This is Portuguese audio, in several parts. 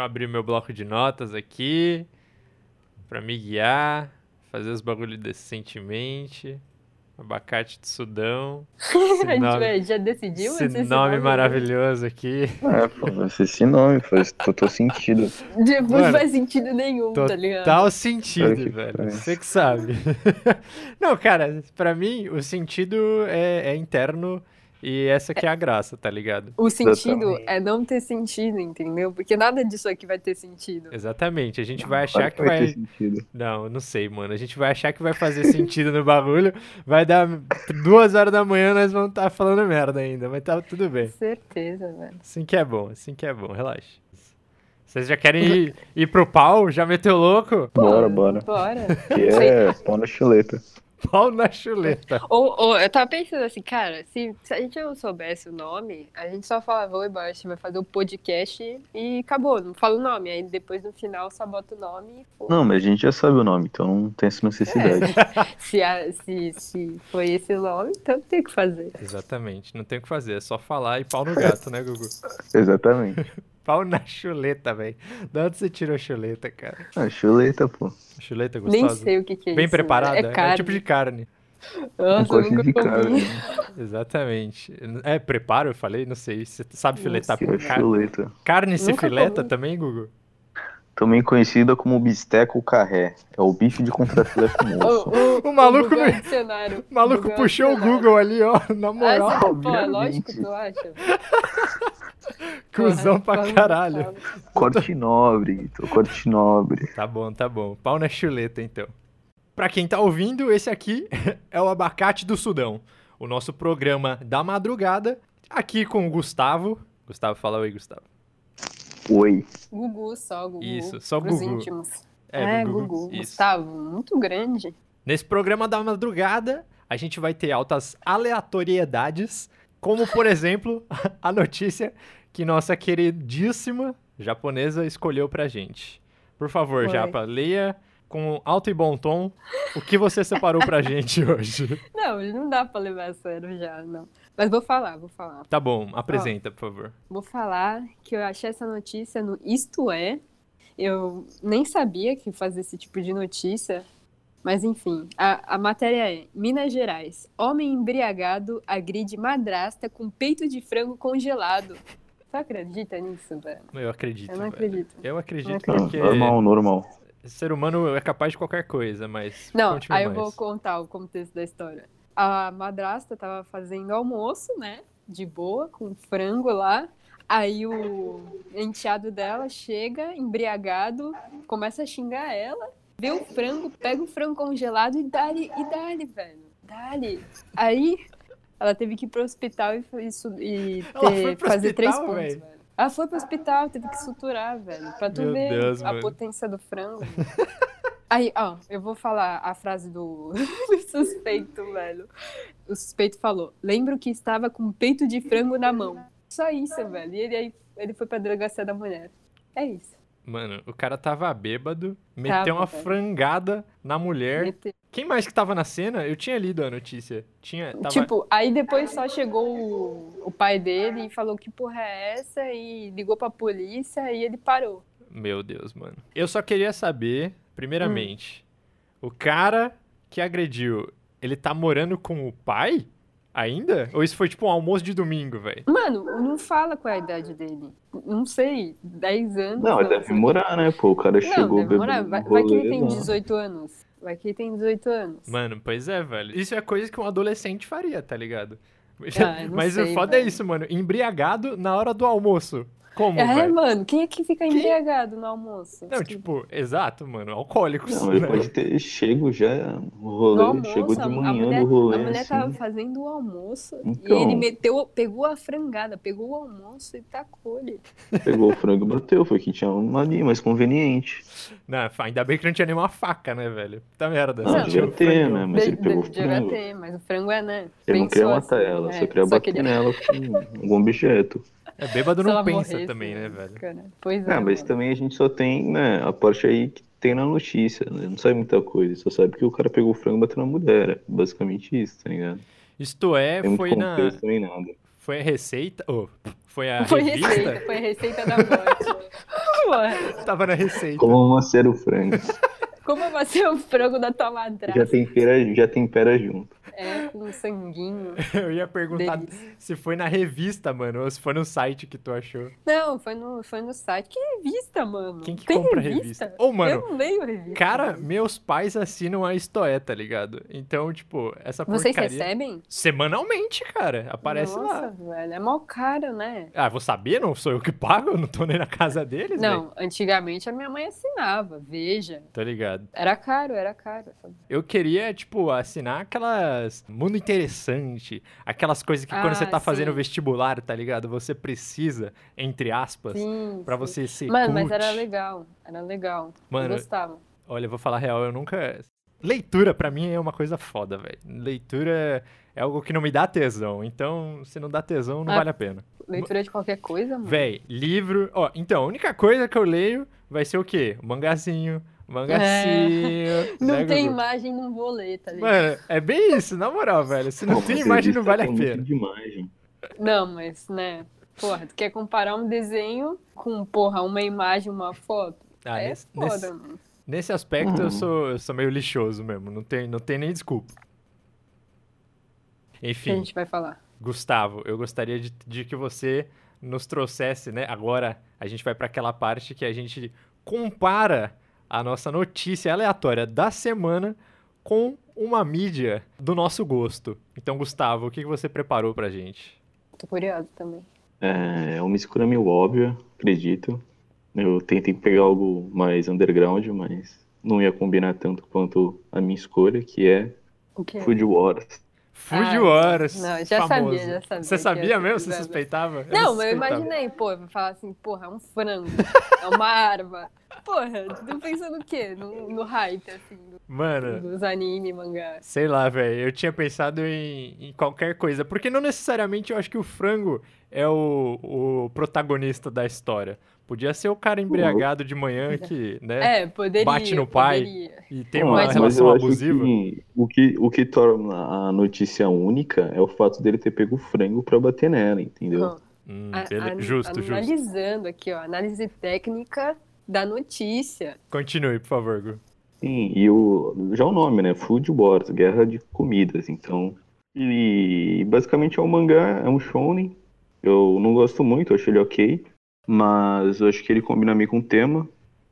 eu abrir meu bloco de notas aqui pra me guiar, fazer os bagulho decentemente. Abacate de Sudão. A gente nome, já decidiu? esse esse nome né? maravilhoso aqui. É, pô, vai ser esse nome, faz total sentido. Depois Mano, não faz sentido nenhum, tá ligado? Total sentido, que velho. Você que sabe. Não, cara, pra mim o sentido é, é interno e essa que é a graça, tá ligado? O sentido Exatamente. é não ter sentido, entendeu? Porque nada disso aqui vai ter sentido. Exatamente. A gente vai achar que vai. ter sentido. Não, não sei, mano. A gente vai achar que vai fazer sentido no bagulho. Vai dar duas horas da manhã, nós vamos estar falando merda ainda, mas tá tudo bem. Certeza, velho. Assim que é bom, assim que é bom, relaxa. Vocês já querem ir, ir pro pau? Já meteu louco? Bora, bora. Bora. Que é pão na chuleta. Pau na chuleta. Ou, ou eu tava pensando assim, cara, se, se a gente não soubesse o nome, a gente só falava, oi, a gente vai fazer o podcast e acabou, não fala o nome. Aí depois no final só bota o nome e pô. Não, mas a gente já sabe o nome, então não tem essa necessidade. Se, a- se, se foi esse o nome, então tem que fazer. Exatamente, não tem o que fazer, é só falar e pau no gato, né, Gugu? Exatamente. Pau na chuleta, velho. Da onde você tirou a chuleta, cara? Ah, chuleta, pô. Chuleta Nem gostosa? sei o que, que é Bem isso. preparada? É carne. tipo de carne. Nossa, nunca de carne. Exatamente. É, preparo, eu falei, não sei. Você sabe filetar Que é carne? chuleta. Carne se Nunca fileta comi. também, Gugu? Também conhecida como bisteca ou carré. É o bife de contrafilé com moço. O, O maluco Google é. O maluco Google é puxou o. Google ali, ó, na Ah, moral. você- pô, é lógico, tu acha? Cusão pra caralho. Corte nobre, Guito, corte nobre. Tá bom, tá bom. Pau na chuleta, então. Pra quem tá ouvindo, esse aqui é o Abacate do Sudão. O nosso programa da madrugada. Aqui com o Gustavo. Gustavo, fala oi, Gustavo. Oi. Gugu, só Gugu. Isso, só pros Gugu. íntimos. É, É, Gugu, Gugu. Gustavo, muito grande. Nesse programa da madrugada, a gente vai ter altas aleatoriedades, como, por exemplo, a notícia que nossa queridíssima japonesa escolheu pra gente. Por favor, Oi. Japa, leia com alto e bom tom o que você separou pra gente hoje. Não, não dá pra levar a sério já, não. Mas vou falar, vou falar. Tá bom, apresenta, por favor. Vou falar que eu achei essa notícia no Isto É. Eu nem sabia que fazia esse tipo de notícia. Mas enfim, a, a matéria é: Minas Gerais. Homem embriagado agride madrasta com peito de frango congelado. Você acredita nisso, velho? Eu acredito. Eu não velho. acredito. Eu acredito Não porque Normal, normal. ser humano é capaz de qualquer coisa, mas. Não, aí eu mais. vou contar o contexto da história. A madrasta tava fazendo almoço, né? De boa, com frango lá. Aí o enteado dela chega, embriagado, começa a xingar ela, vê o frango, pega o frango congelado e dá-lhe, e dá-lhe, velho. Dá-lhe. Aí ela teve que ir pro hospital e, e Ela ter- foi pro fazer três hospital, pontos, velho? velho. Ela foi pro hospital, teve que suturar, velho. Pra tu Meu ver Deus, a mano. potência do frango. Aí, ó, eu vou falar a frase do, do suspeito, velho. O suspeito falou: lembro que estava com peito de frango na mão. Só isso, velho. E ele, aí, ele foi pra delegacia da mulher. É isso. Mano, o cara tava bêbado, meteu uma velho. frangada na mulher. Quem mais que tava na cena? Eu tinha lido a notícia. Tinha. Tava... Tipo, aí depois só chegou o, o pai dele e falou que porra é essa e ligou pra polícia e ele parou. Meu Deus, mano. Eu só queria saber, primeiramente, o cara que agrediu, ele tá morando com o pai? Ainda? Ou isso foi tipo um almoço de domingo, velho? Mano, não fala qual é a idade dele. Não sei, 10 anos. Não, ele deve sei. morar, né, pô? O cara Não, chegou deve morar. Vai, vai que ele tem lá. 18 anos. Vai que ele tem 18 anos. Mano, pois é, velho. Isso é coisa que um adolescente faria, tá ligado? Ah, não Mas o sei, foda é velho. isso, mano. Embriagado na hora do almoço. Como, É, velho? mano, quem é que fica embriagado no almoço? Não, tipo, exato, mano. Alcoólicos. Não, ele né? pode ter chego já no no rolê, almoço, chegou de manhã mulher, do rolê, a mulher assim. tava fazendo o almoço e Então. ele meteu, pegou a frangada, pegou o almoço e tacou-lhe. Pegou o frango e bateu, foi que tinha uma ali, mais conveniente. Não, ainda bem que não tinha nenhuma faca, né, velho? Puta merda. Não, tinha devia o ter, né? Mas ele De- pegou de- o devia frango. ter, mas o frango é, né? Ele não queria matar assim, ela, é, só queria só bater queria- nela com algum objeto. É, bêbado não pensa morresse, também, né, velho? cara. Pois é. Ah, mas mano. também a gente só tem, né, a parte aí que tem na notícia, né? Não sabe muita coisa, só sabe que o cara pegou o frango e bateu na mulher. É basicamente isso, tá ligado? Isto é, Tem foi na. nem nada. Foi a receita. Oh, foi a Foi revista? receita, foi a receita da morte. Tava na receita. Como amaciar o frango. como ser o frango da tua Já madrasta? tempera, já tempera junto. É, com sanguinho. Eu ia perguntar Delícia. se foi na revista, mano, ou se foi no site que tu achou. Não, foi no, foi no site. Que revista, mano? Quem que Tem compra revista? Ô, mano, Eu não leio revista. Cara, meus pais assinam a Istoé, tá ligado? Então, tipo, essa Vocês porcaria... recebem? Semanalmente, cara. Aparece Nossa, lá. velho, é mal caro, né? Ah, vou saber? Não sou eu que pago? Eu não tô nem na casa deles. Não, antigamente a minha mãe assinava, veja. Tô ligado. Era caro, era caro. Eu queria, tipo, assinar aquelas. Mundo interessante. Aquelas coisas que quando Ah, você tá fazendo sim. vestibular, tá ligado? Você precisa, entre aspas, sim. você ser. Mano, mas cult. era legal. Era legal. Mano, eu gostava. Olha, eu vou falar a real, eu nunca. Leitura, pra mim, é uma coisa foda, velho. Leitura é algo que não me dá tesão. Então, se não dá tesão, não Ah, vale a pena. Leitura de qualquer coisa, mano. Véi, livro. Ó, então, a única coisa que eu leio vai ser o quê? O mangazinho. Mangacinho. Não né, tem Gugu? imagem, não vou ler, tá ligado? Mano, é bem isso, na moral, velho. Se não Pô, tem imagem, não revista vale a pena. de imagem. Não, mas, né? Porra, tu quer comparar um desenho com, porra, uma imagem, uma foto? Ah, é nesse, foda, nesse, mano. nesse aspecto, eu, Hum. sou, eu sou meio lixoso mesmo. Não tem, não tem nem desculpa. Que a Enfim, gente vai falar? Gustavo, eu gostaria de, de que você nos trouxesse, né? Agora a gente vai para aquela parte que a gente compara a nossa notícia aleatória da semana com uma mídia do nosso gosto. Então, Gustavo, o que que você preparou pra gente? Tô curioso também. É uma escolha meio óbvia, acredito. Eu tentei pegar algo mais underground, mas não ia combinar tanto quanto a minha escolha, que é O quê? Food Wars. Food Ah, Wars. não, já famoso. sabia, já sabia Você que sabia ia mesmo? Você suspeitava? Eu Não, mas eu imaginei, pô, eu falar assim, porra, é um frango, é uma arma. Porra, tu pensando o quê? No, no hype, assim, do- Mano, dos anime, mangá. sei lá, velho. Eu tinha pensado em, em qualquer coisa. Porque não necessariamente eu acho que o frango é o, o protagonista da história. Podia ser o cara embriagado de manhã que, né? É, poderia. Bate no pai. poderia. E tem uma mas relação acho abusiva. que o, que o que torna a notícia única é o fato dele ter pego o frango pra bater nela, entendeu? Hum, a- bele- a- Justo, justo. Analisando aqui, ó, análise técnica da notícia. Continue, por favor, Gu. Sim, e o, já o nome, né? Food Wars, Guerra de Comidas. Então, e basicamente é um mangá, é um shonen. Eu não gosto muito, achei ele ok, mas eu acho que ele combina meio com o tema.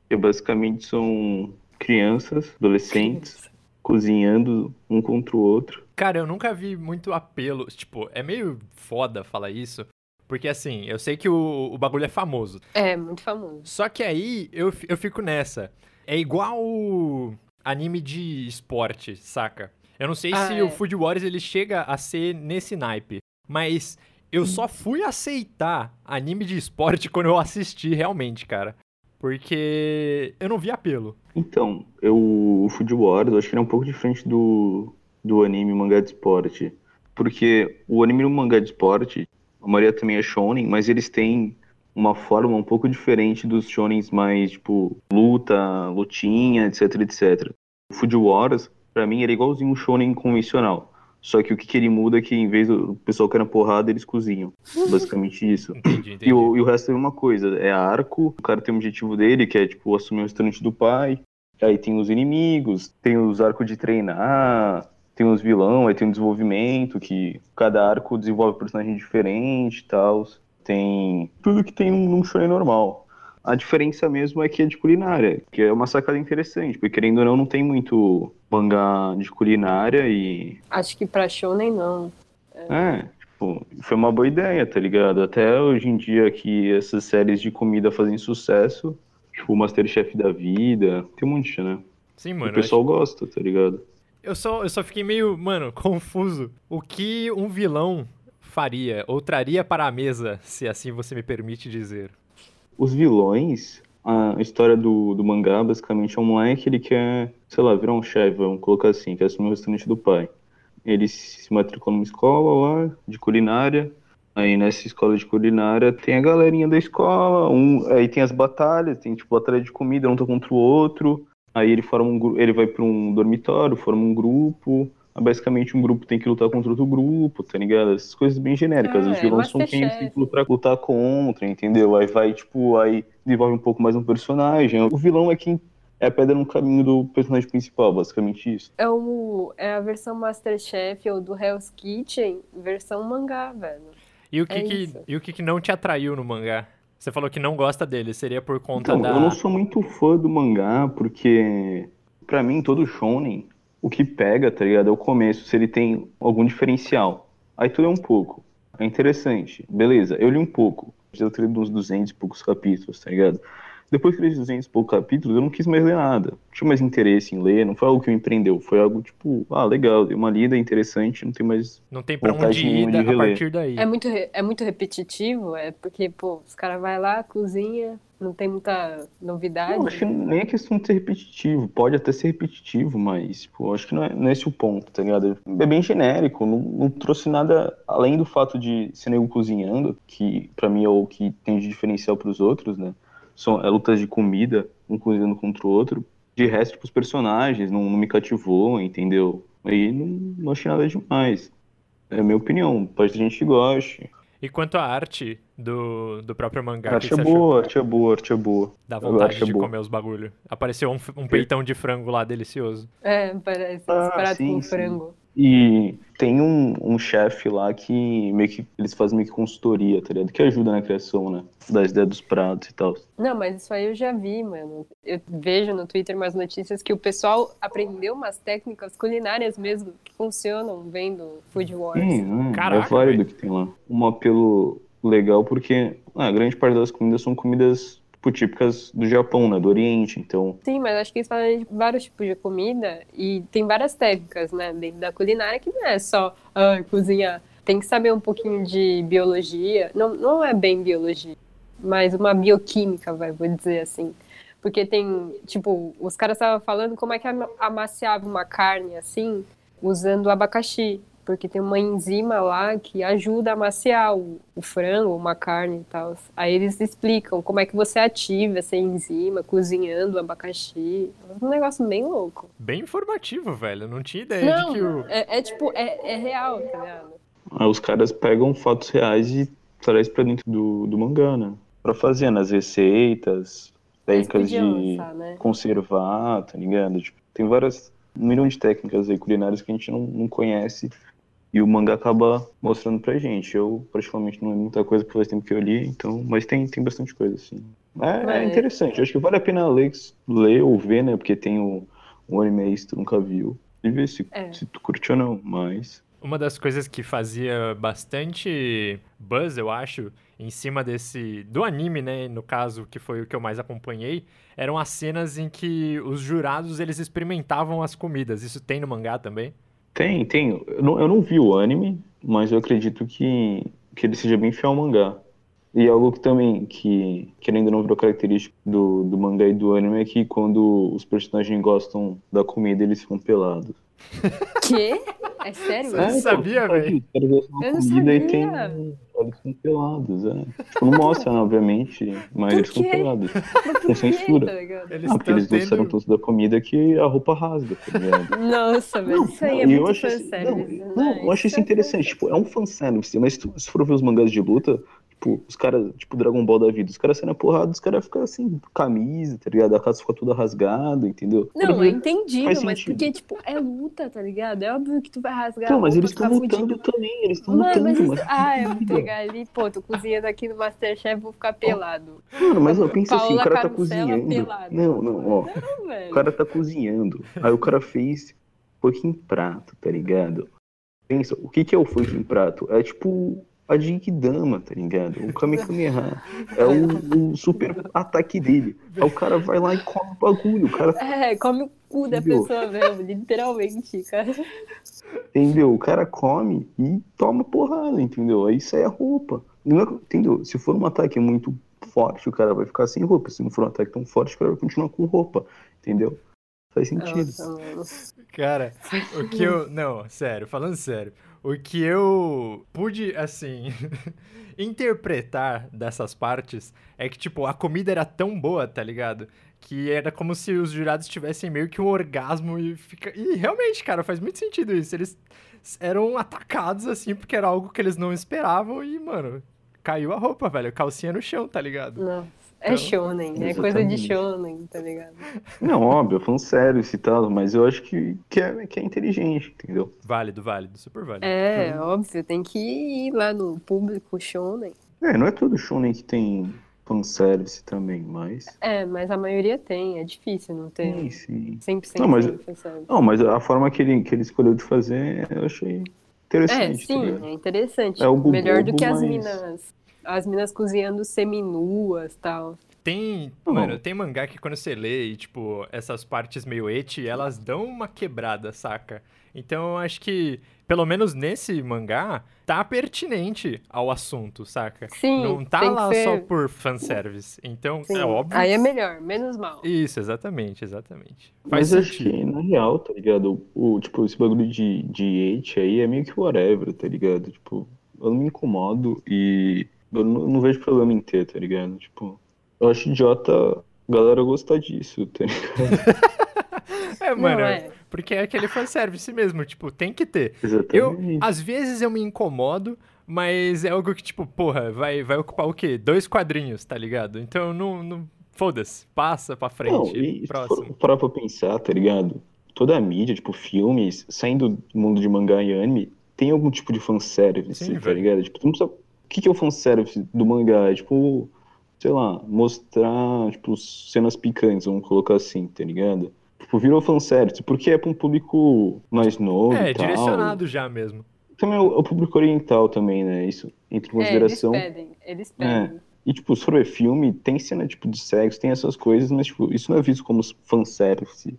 Que basicamente são crianças, adolescentes, cozinhando um contra o outro. Cara, eu nunca vi muito apelo. Tipo, é meio foda falar isso. Porque assim, eu sei que o, o bagulho é famoso. É, muito famoso. Só que aí eu, eu fico nessa. É igual o anime de esporte, saca? Eu não sei Ah, se é. o Food Wars ele chega a ser nesse naipe. Mas eu só fui aceitar anime de esporte quando eu assisti realmente, cara. Porque eu não vi apelo. Então, eu, o Food Wars, eu acho que ele é um pouco diferente do, do anime mangá de esporte. Porque o anime e o mangá de esporte, a maioria também é shonen, mas eles têm uma forma um pouco diferente dos shonens mais, tipo, luta, lutinha, etc, etc. O Food Wars, pra mim, ele é igualzinho um shonen convencional. Só que o que, que ele muda é que, em vez do pessoal cair na porrada, eles cozinham. Basicamente isso. Entendi, entendi. E o, e o resto é a mesma coisa. É arco, o cara tem o objetivo dele, que é, tipo, assumir o restaurante do pai. Aí tem os inimigos, tem os arcos de treinar, tem os vilão, aí tem o desenvolvimento, que cada arco desenvolve um personagem diferente e tal. Tem tudo que tem num, shonen normal. A diferença mesmo é que é de culinária, que é uma sacada interessante, porque querendo ou não, não tem muito mangá de culinária e Acho que pra shonen não. é, tipo, foi uma boa ideia, tá ligado? Até hoje em dia que essas séries de comida fazem sucesso, tipo o Masterchef da vida, tem um monte, né? Sim, mano. o pessoal gosta, tá ligado? Eu só, eu só fiquei meio, mano, confuso. O que um vilão faria ou traria para a mesa, se assim você me permite dizer? Os vilões, a história do, do mangá, basicamente, é um moleque, ele quer, sei lá, virar um chefe, vamos colocar assim, quer assumir o restaurante do pai. Ele se matricula numa escola lá, de culinária, aí nessa escola de culinária tem a galerinha da escola, um, aí tem as batalhas, tem tipo batalha de comida, um tá contra o outro, aí ele forma um ele vai para um dormitório, forma um grupo, basicamente um grupo tem que lutar contra outro grupo, tá ligado? Essas coisas bem genéricas. É, Os vilões são quem tem que lutar, lutar contra, entendeu? Aí vai, tipo, aí desenvolve um pouco mais um personagem. O vilão é quem é a pedra no caminho do personagem principal, basicamente isso. É, o, é a versão Masterchef ou do Hell's Kitchen, versão mangá, velho. E o que, É que, e o que, que não te atraiu no mangá? Você falou que não gosta dele, seria por conta Então, da. eu não sou muito fã do mangá, porque pra mim, todo shonen, o que pega, tá ligado, é o começo, se ele tem algum diferencial. Aí tu lê um pouco. É interessante. Beleza, eu li um pouco. Já lido uns 200 e poucos capítulos, tá ligado? Depois que eu li os 200 e poucos capítulos, eu não quis mais ler nada. Não tinha mais interesse em ler, não foi algo que me empreendeu. Foi algo tipo, ah, legal, dei uma lida interessante, não tem mais. Não tem pra onde ir a reler. partir daí. É muito, é muito repetitivo, é porque, pô, os caras vão lá, cozinha, não tem muita novidade. Não, acho que nem é questão de ser repetitivo. Pode até ser repetitivo, mas pô, acho que não é, não é esse o ponto, tá ligado? É bem genérico, não, não trouxe nada além do fato de ser nego cozinhando, que pra mim é o que tem de diferencial pros outros, né? São é, lutas de comida, um cozinhando contra o outro. De resto, tipo, os personagens não, não me cativou, entendeu? Aí não, não achei nada demais. É a minha opinião. Pode ter gente que goste. E quanto à arte do, do próprio mangá, A arte que é boa, arte é boa, arte é boa. Dá vontade acho de boa. comer os bagulho. Apareceu um, um peitão de frango lá delicioso. É, parece Ah, esse prato sim, com sim. frango. E tem um, um chefe lá que meio que eles fazem meio que consultoria, tá ligado? Que ajuda na criação, né? Das ideias dos pratos e tal. Não, mas isso aí eu já vi, mano. Eu vejo no Twitter umas notícias que o pessoal aprendeu umas técnicas culinárias mesmo que funcionam vendo Food Wars. Sim, né? Caraca, é válido velho. que tem lá. Um apelo legal porque ah, a grande parte das comidas são comidas tipo, típicas do Japão, né? Do Oriente. Então, Sim, mas acho que eles fazem vários tipos de comida e tem várias técnicas, né, dentro da culinária que não é só ah, cozinhar. Tem que saber um pouquinho de biologia. Não, não é bem biologia, mas uma bioquímica, vai, vou dizer assim. Porque tem, tipo, os caras estavam falando como é que ama- amaciava uma carne assim, usando abacaxi. Porque tem uma enzima lá que ajuda a amaciar o, o frango, uma carne e tal. Aí eles explicam como é que você ativa essa enzima, cozinhando o abacaxi. É um negócio bem louco. Bem informativo, velho. Não tinha ideia de que Não, o. é, é tipo, é, é real, tá ligado? aí os caras pegam fatos reais e trazem pra dentro do, do mangá, né? Pra fazer nas receitas, Eles técnicas de lançar, né? conservar, tá ligado? Tipo, tem várias, um milhão de técnicas aí culinárias que a gente não, não conhece e o mangá acaba mostrando pra gente. Eu, particularmente, não é muita coisa porque faz tempo que eu li, então, mas tem, tem bastante coisa, assim. É, é Mas- interessante, acho que vale a pena ler, ler ou ver, né? Porque tem o, o anime aí, se tu nunca viu, e ver se, É. se tu curte ou não, mas... Uma das coisas que fazia bastante buzz, eu acho, em cima desse. do anime, né? No caso, que foi o que eu mais acompanhei, eram as cenas em que os jurados eles experimentavam as comidas. Isso tem no mangá também? Tem, tem. Eu não, eu não vi o anime, mas eu acredito que, que ele seja bem fiel ao mangá. E algo que também, que, que ainda não virou característica do, do mangá e do anime, é que quando os personagens gostam da comida, eles ficam pelados. Quê? É sério? Você É, não sabia, velho? Eu não comida e sabia. tem. Eles ficam pelados, é. Tipo, não mostra, né, obviamente, mas eles quê? pelados. Com censura. tá? Eles Ah, eles gostaram tendo. tanto da comida que a roupa rasga, tá ligado? Nossa, velho, isso aí é muito fanservice. não, né? não, eu acho isso é interessante. Tipo, é um fanservice, mas se tu- se for ver os mangás de luta, tipo, os caras, tipo Dragon Ball da vida, os caras na porrada, os caras ficam assim, camisa, tá ligado? A casa fica toda rasgada, entendeu? Não, Quando é faz mas porque, tipo, é luta, tá ligado? É óbvio que tu vai rasgar. Não, mas eles estão ficar lutando fudido. também, eles estão Mano, mas lutando, isso... mas. Ah, eu vou pegar ali, pô, tô cozinhando aqui no Masterchef, vou ficar pelado. Mano, mas ó, pensa assim, o cara tá cozinhando. pelada. Não, não, ó. Não, O cara tá cozinhando. Aí o cara fez fucking prato, tá ligado? Pensa, o que que é o fucking prato? É tipo a Jinkidama, tá ligado? O Kamehameha. É o, o super ataque dele. Aí o cara vai lá e come o bagulho. O cara, É, come o cu da Entendeu? pessoa mesmo, literalmente, cara. entendeu? O cara come e toma porrada, entendeu? Aí sai a roupa. Não é- entendeu? Se for um ataque muito forte, o cara vai ficar sem roupa. Se não for um ataque tão forte, o cara vai continuar com roupa, entendeu? Faz sentido. Nossa, mano. Cara, o que eu. Não, sério, falando sério. O que eu pude, assim, interpretar dessas partes é que, tipo, a comida era tão boa, tá ligado? que era como se os jurados tivessem meio que um orgasmo e fica. E realmente, cara, faz muito sentido isso. Eles eram atacados assim porque era algo que eles não esperavam e, mano, caiu a roupa, velho. Calcinha no chão, tá ligado? Nossa. É shonen, é coisa de shonen, tá ligado? Não, óbvio, falando sério e tal, mas eu acho que, que, é, que é inteligente, entendeu? Válido, válido, super válido. É, então... óbvio, tem que ir lá no público shonen. É, não é todo shonen que tem fanservice também, mas... É, mas a maioria tem, é difícil não ter sim, sim. 100% não, mas, fanservice. Não, mas a forma que ele, que ele escolheu de fazer, eu achei interessante. É, sim, tá é interessante. É o Melhor do que as mas... minas as minas cozinhando seminuas e tal. Tem, mano, tem mangá que quando você lê e, tipo, essas partes meio eti, elas dão uma quebrada, saca? Então eu acho que, pelo menos nesse mangá, tá pertinente ao assunto, saca? Sim, Não tá lá ser... só por fanservice. Então, Sim. é óbvio. Aí é melhor, menos mal. Isso, exatamente, exatamente. Faz Mas sentido. acho que, na real, tá ligado? O, tipo, esse bagulho de, de eti aí é meio que whatever, tá ligado? Tipo, eu não me incomodo e eu não, não vejo problema em ter, tá ligado? Tipo, eu acho idiota a galera gostar disso, tá ligado? é, mano, Não, é. porque é aquele fanservice mesmo, tipo, tem que ter. Exatamente. Eu, às vezes eu me incomodo, mas é algo que, tipo, porra, vai, vai ocupar o quê? Dois quadrinhos, tá ligado? Então não. não foda-se, passa pra frente. Não, e se próximo. parar pra pensar, tá ligado? Toda a mídia, tipo, filmes, saindo do mundo de mangá e anime, tem algum tipo de fanservice, Sim, tá velho. ligado? Tipo, tu não precisa... O que que é o fanservice do mangá? É, tipo, sei lá, mostrar, tipo, cenas picantes, vamos colocar assim, tá ligado? Tipo, virou fanservice, porque é pra um público mais novo É, e tal. direcionado já mesmo. Também é o, é o público oriental também, né? Isso entra em É, eles consideração. pedem, eles pedem. E, tipo, se for ver filme, tem cena, tipo, de sexo, tem essas coisas, mas, tipo, isso não é visto como fanservice,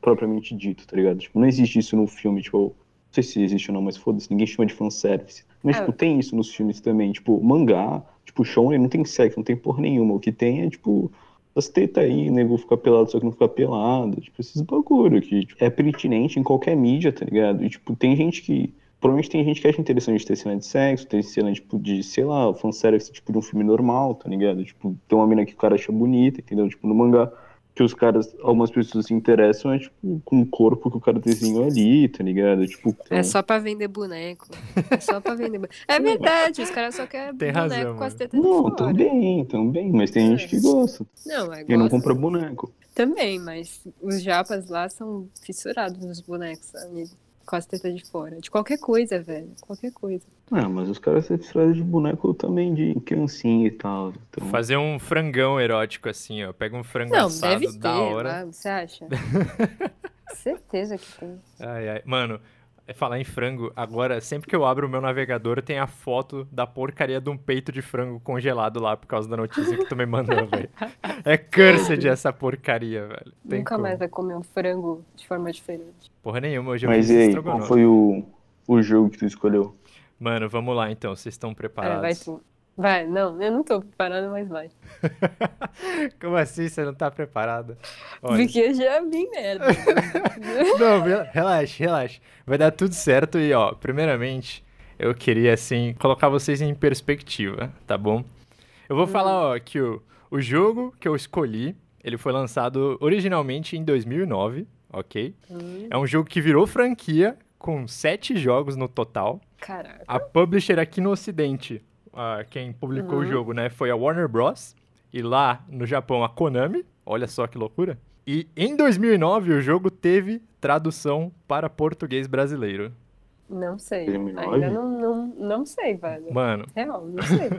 propriamente dito, tá ligado? Tipo, não existe isso no filme, tipo, sei se existe ou não, mas foda-se, ninguém chama de fanservice. Mas, É. tipo, tem isso nos filmes também, tipo, mangá, tipo, shonen não tem sexo, não tem porra nenhuma, o que tem é, tipo, as tetas aí, o nego fica pelado, só que não fica pelado, tipo, esses bagulho que tipo, é pertinente em qualquer mídia, tá ligado? E, tipo, tem gente que Provavelmente tem gente que acha interessante ter cena de sexo, ter cena, tipo, de, sei lá, fanservice, tipo, de um filme normal, tá ligado? Tipo, tem uma mina que o cara acha bonita, entendeu? Tipo, no mangá, que os caras, algumas pessoas se interessam é, tipo, com o corpo que o cara desenhou ali, tá ligado? Tipo, É só pra vender boneco. É só pra vender boneco. É verdade, os caras só querem Tem boneco razão, com as tetas de Não, fora. também, também, mas tem gente que gosta. Não, é E não compra boneco. também, mas os japas lá são fissurados nos bonecos, amigo. Com as tetas de fora. De qualquer coisa, velho. Qualquer coisa. Ah, mas os caras se distraem de boneco também, de criancinha e tal. Então... Fazer um frangão erótico assim, ó. Pega um frango Não, assado deve ter, da hora. lá, você acha? Certeza que tem. Ai, ai. Mano, falar em frango, agora, sempre que eu abro o meu navegador, tem a foto da porcaria de um peito de frango congelado lá por causa da notícia que tu me mandou, velho. É cursed essa porcaria, velho. Tem Nunca como. mais vai comer um frango de forma diferente. Porra nenhuma, hoje eu Mas e aí, qual foi o, o jogo que tu escolheu? Mano, vamos lá então, vocês estão É, preparados? vai tu. Vai, não, eu não tô preparada, mas vai. Como assim você não tá preparada? Olha, Porque já vi merda. Não, rela- relaxa, relaxa. Vai dar tudo certo e, ó, primeiramente, eu queria, assim, colocar vocês em perspectiva, tá bom? Eu vou falar, ó, que o, o jogo que eu escolhi, ele foi lançado originalmente em 2009, ok? Hum, É um jogo que virou franquia, com sete jogos no total. Caraca. A publisher aqui no ocidente, quem publicou o Uhum. jogo, né, foi a Warner Bros. E lá no Japão, a Konami. Olha só que loucura. E em 2009, o jogo teve tradução para português brasileiro. Não sei. 2009? Ainda não, não, não sei, velho. Mano, Real, não sei.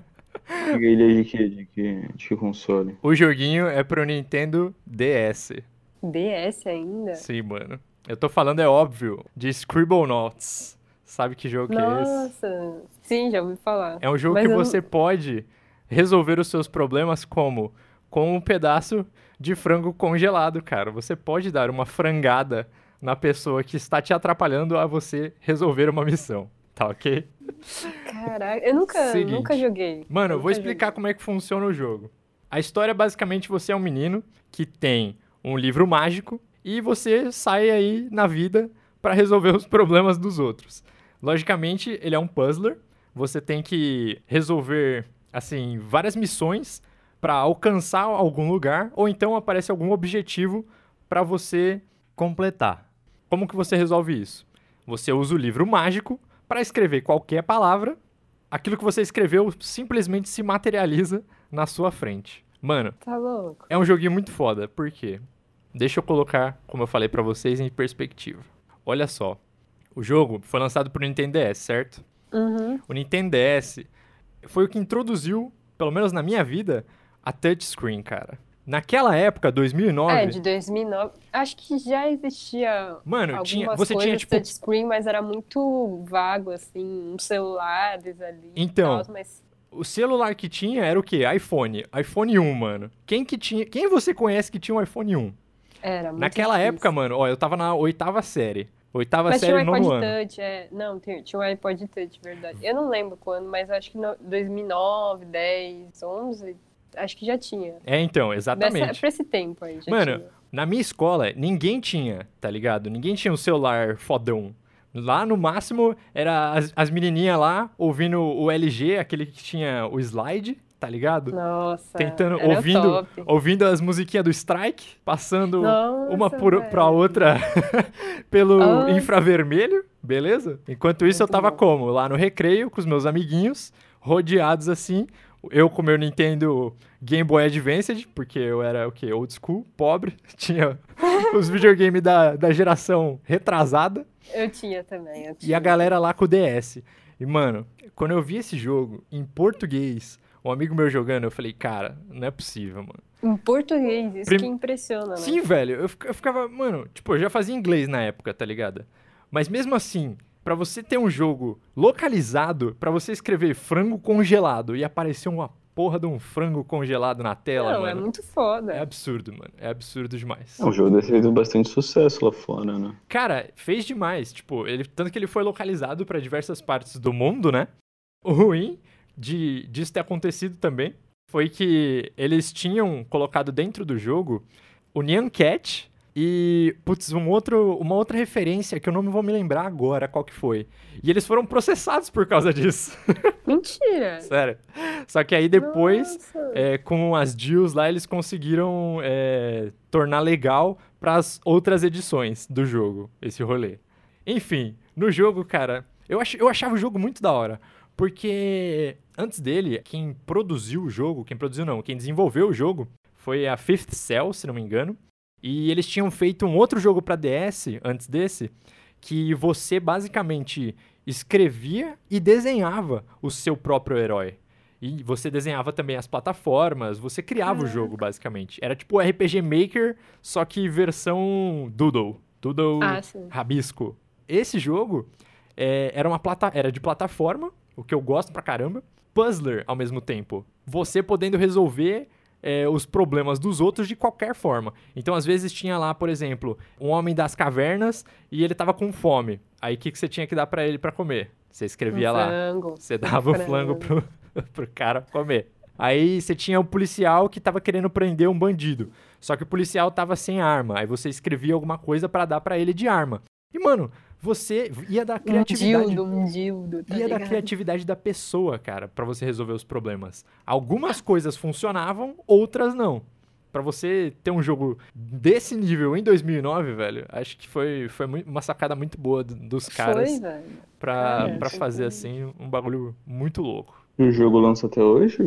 Ele é de que, de que, de que console? o joguinho é pro Nintendo DS. DS ainda? Sim, mano. Eu tô falando, é óbvio, de Scribblenauts. Sabe que jogo que é esse? Nossa. Sim, já ouvi falar. É um jogo Mas que eu não- você pode resolver os seus problemas como? Com um pedaço de frango congelado, cara. Você pode dar uma frangada na pessoa que está te atrapalhando a você resolver uma missão. Tá ok? Caraca, eu nunca, Seguinte. nunca joguei. Mano, eu vou explicar como é que funciona o jogo. A história é basicamente você é um menino que tem um livro mágico e você sai aí na vida para resolver os problemas dos outros. Logicamente, ele é um puzzler. Você tem que resolver assim várias missões para alcançar algum lugar ou então aparece algum objetivo para você completar. Como que você resolve isso? Você usa o livro mágico para escrever qualquer palavra. Aquilo que você escreveu simplesmente se materializa na sua frente. Mano, Tá louco. é um joguinho muito foda. Por quê? Deixa eu colocar, como eu falei pra vocês, em perspectiva. Olha só. O jogo foi lançado pro Nintendo DS, certo? Uhum. O Nintendo DS foi o que introduziu, pelo menos na minha vida, a touchscreen, cara. Naquela época, 2009, É, de 2009. Acho que já existia mano, tinha, você tinha tipo touchscreen, mas era muito vago, assim, uns celulares ali Então, tal, mas o celular que tinha era o quê? iPhone, iPhone 1, mano. Quem que tinha, quem você conhece que tinha um iPhone 1? era muito Naquela difícil. época, mano, ó, eu tava na oitava série. Oitava Mas tinha série, o iPod nono ano. Touch, é. Não, tinha, tinha o iPod Touch, verdade. Eu não lembro quando, mas acho que no 2009, 10, 11, acho que já tinha. É, então, Dessa, exatamente. pra esse tempo aí, Mano, tinha. Na minha escola, ninguém tinha, tá ligado? Ninguém tinha um celular fodão. Lá no máximo era as, as menininhas lá ouvindo o LG, aquele que tinha o slide, tá ligado? Nossa, Tentando, era ouvindo, top. ouvindo as musiquinhas do Strike, passando Nossa, uma por, pra outra pelo Nossa. infravermelho, beleza? Enquanto isso, eu Muito tava bom. como? Lá no recreio, com os meus amiguinhos, rodeados assim. Eu com meu Nintendo Game Boy Advance, porque eu era o quê? Old school, pobre. Tinha os videogames da, da geração retrasada. Eu tinha também. eu E a tinha. galera lá com o DS. E, mano, quando eu vi esse jogo em português, um amigo meu jogando, eu falei, cara, não é possível, mano. Em português, isso Prim- que impressiona, né? Sim, velho, eu, eu ficava, mano, tipo, eu já fazia inglês na época, tá ligado? Mas mesmo assim, pra você ter um jogo localizado, pra você escrever frango congelado e aparecer uma porra de um frango congelado na tela, Não, é mano. muito foda. É absurdo, mano. É absurdo demais. O jogo deve ter feito bastante sucesso lá fora, né? Cara, fez demais. Tipo, ele, tanto que ele foi localizado pra diversas partes do mundo, né? O ruim de, disso ter acontecido também foi que eles tinham colocado dentro do jogo o Nyan Cat e, putz, um outro, uma outra referência que eu não vou me lembrar agora qual que foi. E eles foram processados por causa disso. Mentira! Sério. Só que aí depois é, com as deals lá, eles conseguiram é, tornar legal para as outras edições do jogo, esse rolê. Enfim, no jogo, cara, eu, ach, eu achava o jogo muito da hora. Porque antes dele, quem produziu o jogo, quem produziu não, quem desenvolveu o jogo foi a Fifth Cell, se não me engano. E eles tinham feito um outro jogo para DS antes desse, que você basicamente escrevia e desenhava o seu próprio herói. E você desenhava também as plataformas, você criava o jogo, basicamente. Era tipo o RPG Maker, só que versão Doodle. Doodle Ah. Rabisco. Esse jogo é, era, uma plata era de plataforma, o que eu gosto pra caramba. Puzzler ao mesmo tempo. Você podendo resolver é, os problemas dos outros de qualquer forma. Então, às vezes, tinha lá, por exemplo, um homem das cavernas e ele tava com fome. Aí, o que, que você tinha que dar pra ele pra comer? Você escrevia Um lá. frango. Você dava o flango pro, pro cara comer. Aí você tinha o policial que tava querendo prender um bandido. Só que o policial tava sem arma. Aí você escrevia alguma coisa pra dar pra ele de arma. E, mano, você ia da Um criatividade. dildo, um dildo, tá Ia da ligado? criatividade da pessoa, cara, pra você resolver os problemas. Algumas coisas funcionavam, outras não. Pra você ter um jogo desse nível em 2009, velho, acho que foi, foi uma sacada muito boa do- dos caras Foi, velho. pra, Cara, pra fazer assim um bagulho muito louco. E o jogo lança até hoje?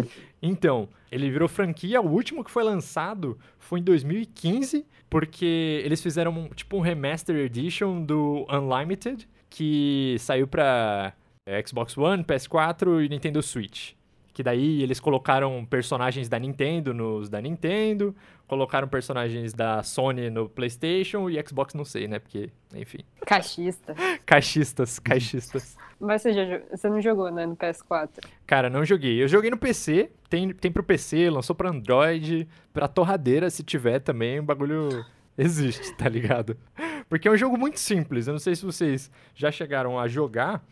Então, ele virou franquia. O último que foi lançado foi em 2015, porque eles fizeram um, tipo um remaster edition do Unlimited, que saiu pra é, Xbox One, PS4 e Nintendo Switch. Que daí eles colocaram personagens da Nintendo nos da Nintendo, colocaram personagens da Sony no PlayStation e Xbox não sei, né? Porque, enfim, Caixista. caixistas, caixistas. Mas você, já, você não jogou, né, no PS4? Cara, não joguei. Eu joguei no PC, tem, tem pro PC, lançou pra Android, pra torradeira, se tiver também, o bagulho existe, tá ligado? Porque é um jogo muito simples. Eu não sei se vocês já chegaram a jogar,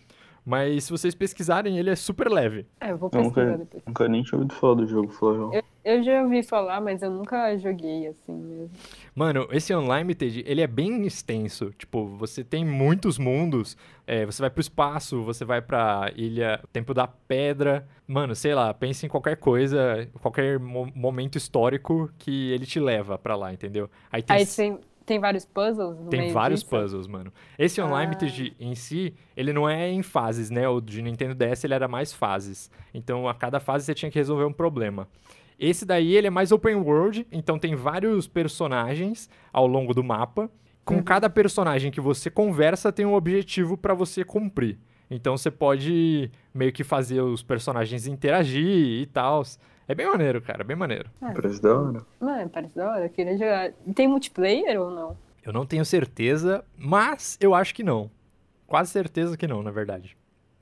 mas se vocês pesquisarem, ele é super leve. É, eu vou Eu pesquisar nunca, depois. nunca nem tinha ouvido falar do jogo, Flávio. Eu já ouvi falar, mas eu nunca joguei assim mesmo. Mano, esse Unlimited, ele é bem extenso. Tipo, você tem muitos mundos. é, você vai pro espaço, você vai pra ilha Tempo da Pedra. Mano, sei lá, pense em qualquer coisa, qualquer mo- momento histórico que ele te leva pra lá, entendeu? Aí tem Aí tem, tem vários puzzles no Tem vários disso? puzzles, mano. Esse Ah. Unlimited em si, ele não é em fases, né? O de Nintendo DS ele era mais fases. Então a cada fase você tinha que resolver um problema. Esse daí ele é mais open world, então tem vários personagens ao longo do mapa. Com Uhum. cada personagem que você conversa tem um objetivo pra você cumprir. Então você pode meio que fazer os personagens interagir e tal. É bem maneiro, cara, bem maneiro. Parece da hora. Mano, parece da hora, eu queria jogar. Tem multiplayer ou não? Eu não tenho certeza, mas eu acho que não. Quase certeza que não, na verdade.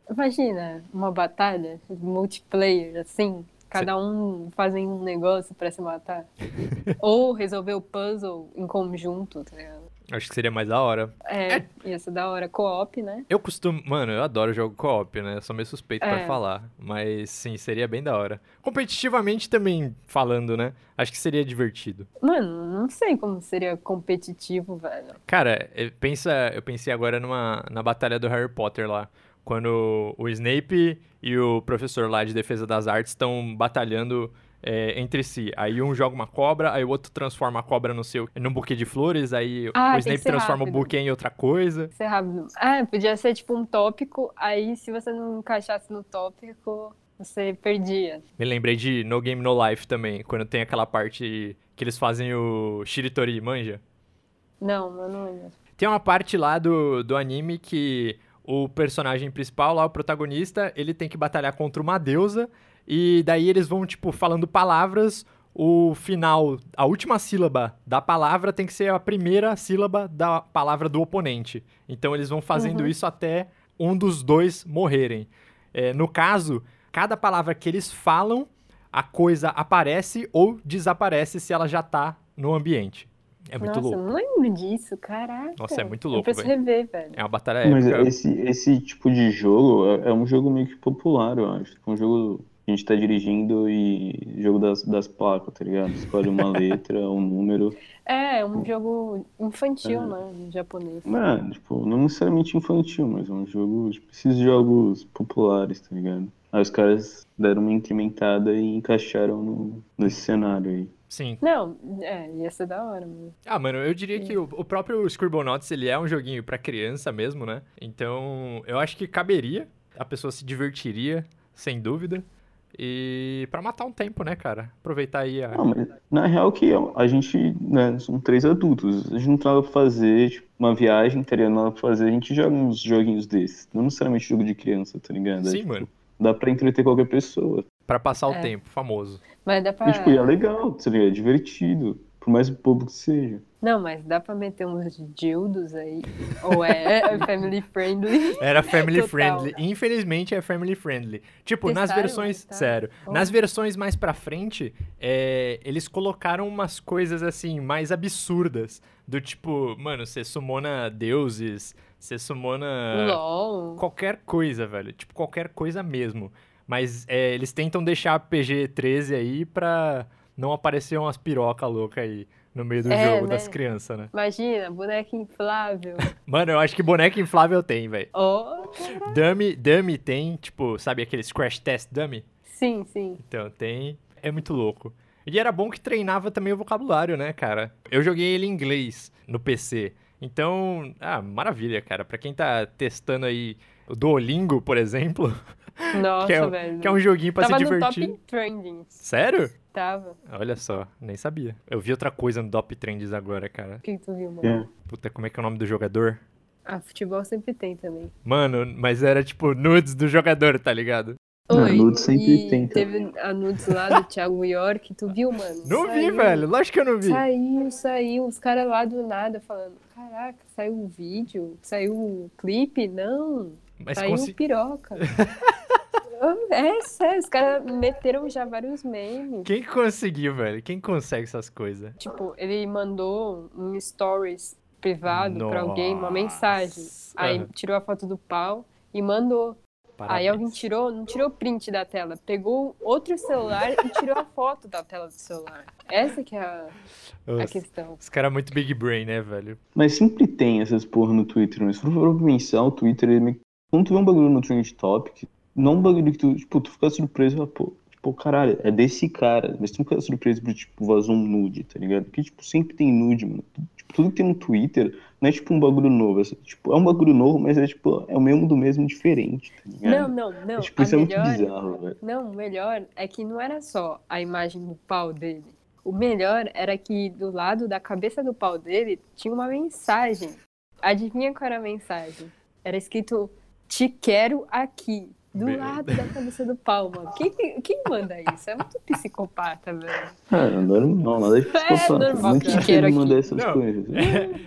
Imagina uma batalha multiplayer, assim, cada um fazendo um negócio pra se matar. Ou resolver o puzzle em conjunto, tá ligado? Acho que seria mais da hora. É, ia ser da hora. Co-op, né? Eu costumo. Mano, eu adoro jogo co-op, né? Eu sou meio suspeito pra É. falar. Mas sim, seria bem da hora. Competitivamente também falando, né? Acho que seria divertido. Mano, não sei como seria competitivo, velho. Cara, eu, pensa, eu pensei agora numa, na batalha do Harry Potter lá. Quando o Snape e o professor lá de defesa das artes estão batalhando é, entre si. Aí um joga uma cobra, aí o outro transforma a cobra no seu, num buquê de flores, aí Ah, o Snape transforma o rápido. buquê em outra coisa. Ser rápido. Ah, podia ser tipo um tópico, aí se você não encaixasse no tópico, você perdia. Me lembrei de No Game No Life também, quando tem aquela parte que eles fazem o Shiritori, manja? Não, eu não lembro. Tem uma parte lá do, do anime que o personagem principal, lá, o protagonista, ele tem que batalhar contra uma deusa, e daí eles vão, tipo, falando palavras, o final, a última sílaba da palavra tem que ser a primeira sílaba da palavra do oponente. Então eles vão fazendo Uhum. isso até um dos dois morrerem. É, no caso, cada palavra que eles falam, a coisa aparece ou desaparece se ela já tá no ambiente. É muito Nossa, louco. eu não lembro disso, caraca. Nossa, é muito louco, velho. rever, velho. É uma batalha Mas épica. esse, esse tipo de jogo é, é um jogo meio que popular, eu acho. É um jogo a gente tá dirigindo e jogo das, das placas, tá ligado? Escolhe uma letra, um número. É, é um jogo infantil, É. né? Em japonês. Mano, tipo, não necessariamente infantil, mas é um jogo, tipo, esses jogos populares, tá ligado? Aí os caras deram uma incrementada e encaixaram no, nesse cenário aí. Sim. Não, é, ia ser da hora, mano. Ah, mano, eu diria que o, o próprio Scribblenauts, ele é um joguinho pra criança mesmo, né? Então, eu acho que caberia, a pessoa se divertiria, sem dúvida. E pra matar um tempo, né, cara? Aproveitar aí a... Não, mas na real que a gente, né, são três adultos. A gente não tem nada pra fazer, tipo, uma viagem, não teria nada pra fazer. A gente joga uns joguinhos desses. Não necessariamente jogo de criança, tá ligado? É, Sim, tipo, mano. Dá pra entreter qualquer pessoa. Pra passar o É. tempo, famoso. Mas dá pra. E, tipo, é legal, tá ligado? É divertido. Por mais bobo que seja. Não, mas dá pra meter uns dildos aí. Ou é, é family friendly. Era family Total. friendly. Infelizmente é family friendly. Tipo, nas Testaram? versões. Testaram? Sério. Oh. Nas versões mais pra frente, é, eles colocaram umas coisas assim, mais absurdas. Do tipo, mano, você sumona deuses, você sumona. LOL. qualquer coisa, velho. Tipo, qualquer coisa mesmo. Mas é, eles tentam deixar PG-13 aí pra não aparecer umas piroca louca aí no meio do É, jogo né? das crianças, né? Imagina, boneca inflável. Mano, eu acho que boneca inflável tem, velho. Oh, Dummy, dummy tem, tipo, sabe aqueles crash test dummy? sim, sim. Então, tem. É muito louco. E era bom que treinava também o vocabulário, né, cara? Eu joguei ele em inglês no PC. Então, ah, maravilha, cara. Pra quem tá testando aí o Duolingo, por exemplo, Nossa, que, é, velho. que é um joguinho pra Tava se no divertir. top trending. Sério? Tava. Olha só, nem sabia. Eu vi outra coisa no Top Trends agora, cara. O que, que tu viu, mano? É. Puta, como é que é o nome do jogador? Ah, futebol sempre tem também. Mano, mas era tipo nudes do jogador, tá ligado? Oi, nudes sempre e tem? Teve a nudes lá do Thiago York, tu viu, mano? Não vi, Saiu- velho. Lógico que eu não vi. Saiu, saiu. Os caras lá do nada falando: Caraca, saiu o vídeo, saiu o clipe? Não, Mas saiu consegui. piroca. é sério, os caras meteram já vários memes. Quem que conseguiu, velho? Quem consegue essas coisas? Tipo, ele mandou um stories privado pra alguém, uma mensagem. Nossa. Aí Aham. tirou a foto do pau e mandou. Parabéns. Aí alguém tirou, não tirou print da tela, pegou outro celular e tirou a foto da tela do celular. Essa que é a, a Nossa, questão. Os caras muito big brain, né, velho? Mas sempre tem essas porra no Twitter, mas se for pra pensar, o Twitter, ele quando tu vê um bagulho no Trend Topic, não um bagulho que tu, tipo, tu fica surpreso, pô, tipo, caralho, é desse cara, mas tu não fica surpreso por, tipo, vazou um nude, tá ligado? Porque, tipo, sempre tem nude, mano. Tipo, tudo que tem no Twitter não é, tipo, um bagulho novo, é, tipo, é um bagulho novo, mas é, tipo, é o mesmo do mesmo diferente, tá Não, ligado? não, não. tipo, a isso é muito melhor, bizarro, velho. Não, o melhor é que não era só a imagem do pau dele. O melhor era que do lado da cabeça do pau dele tinha uma mensagem. Adivinha qual era a mensagem? Era escrito Te quero aqui. Do Meu lado da cabeça do pau, mano. Quem, quem manda isso? É muito psicopata, velho. Cara, normal, nada de psicopata. normal, Muito cara. que Quero ele manda aqui. essas Não, coisas.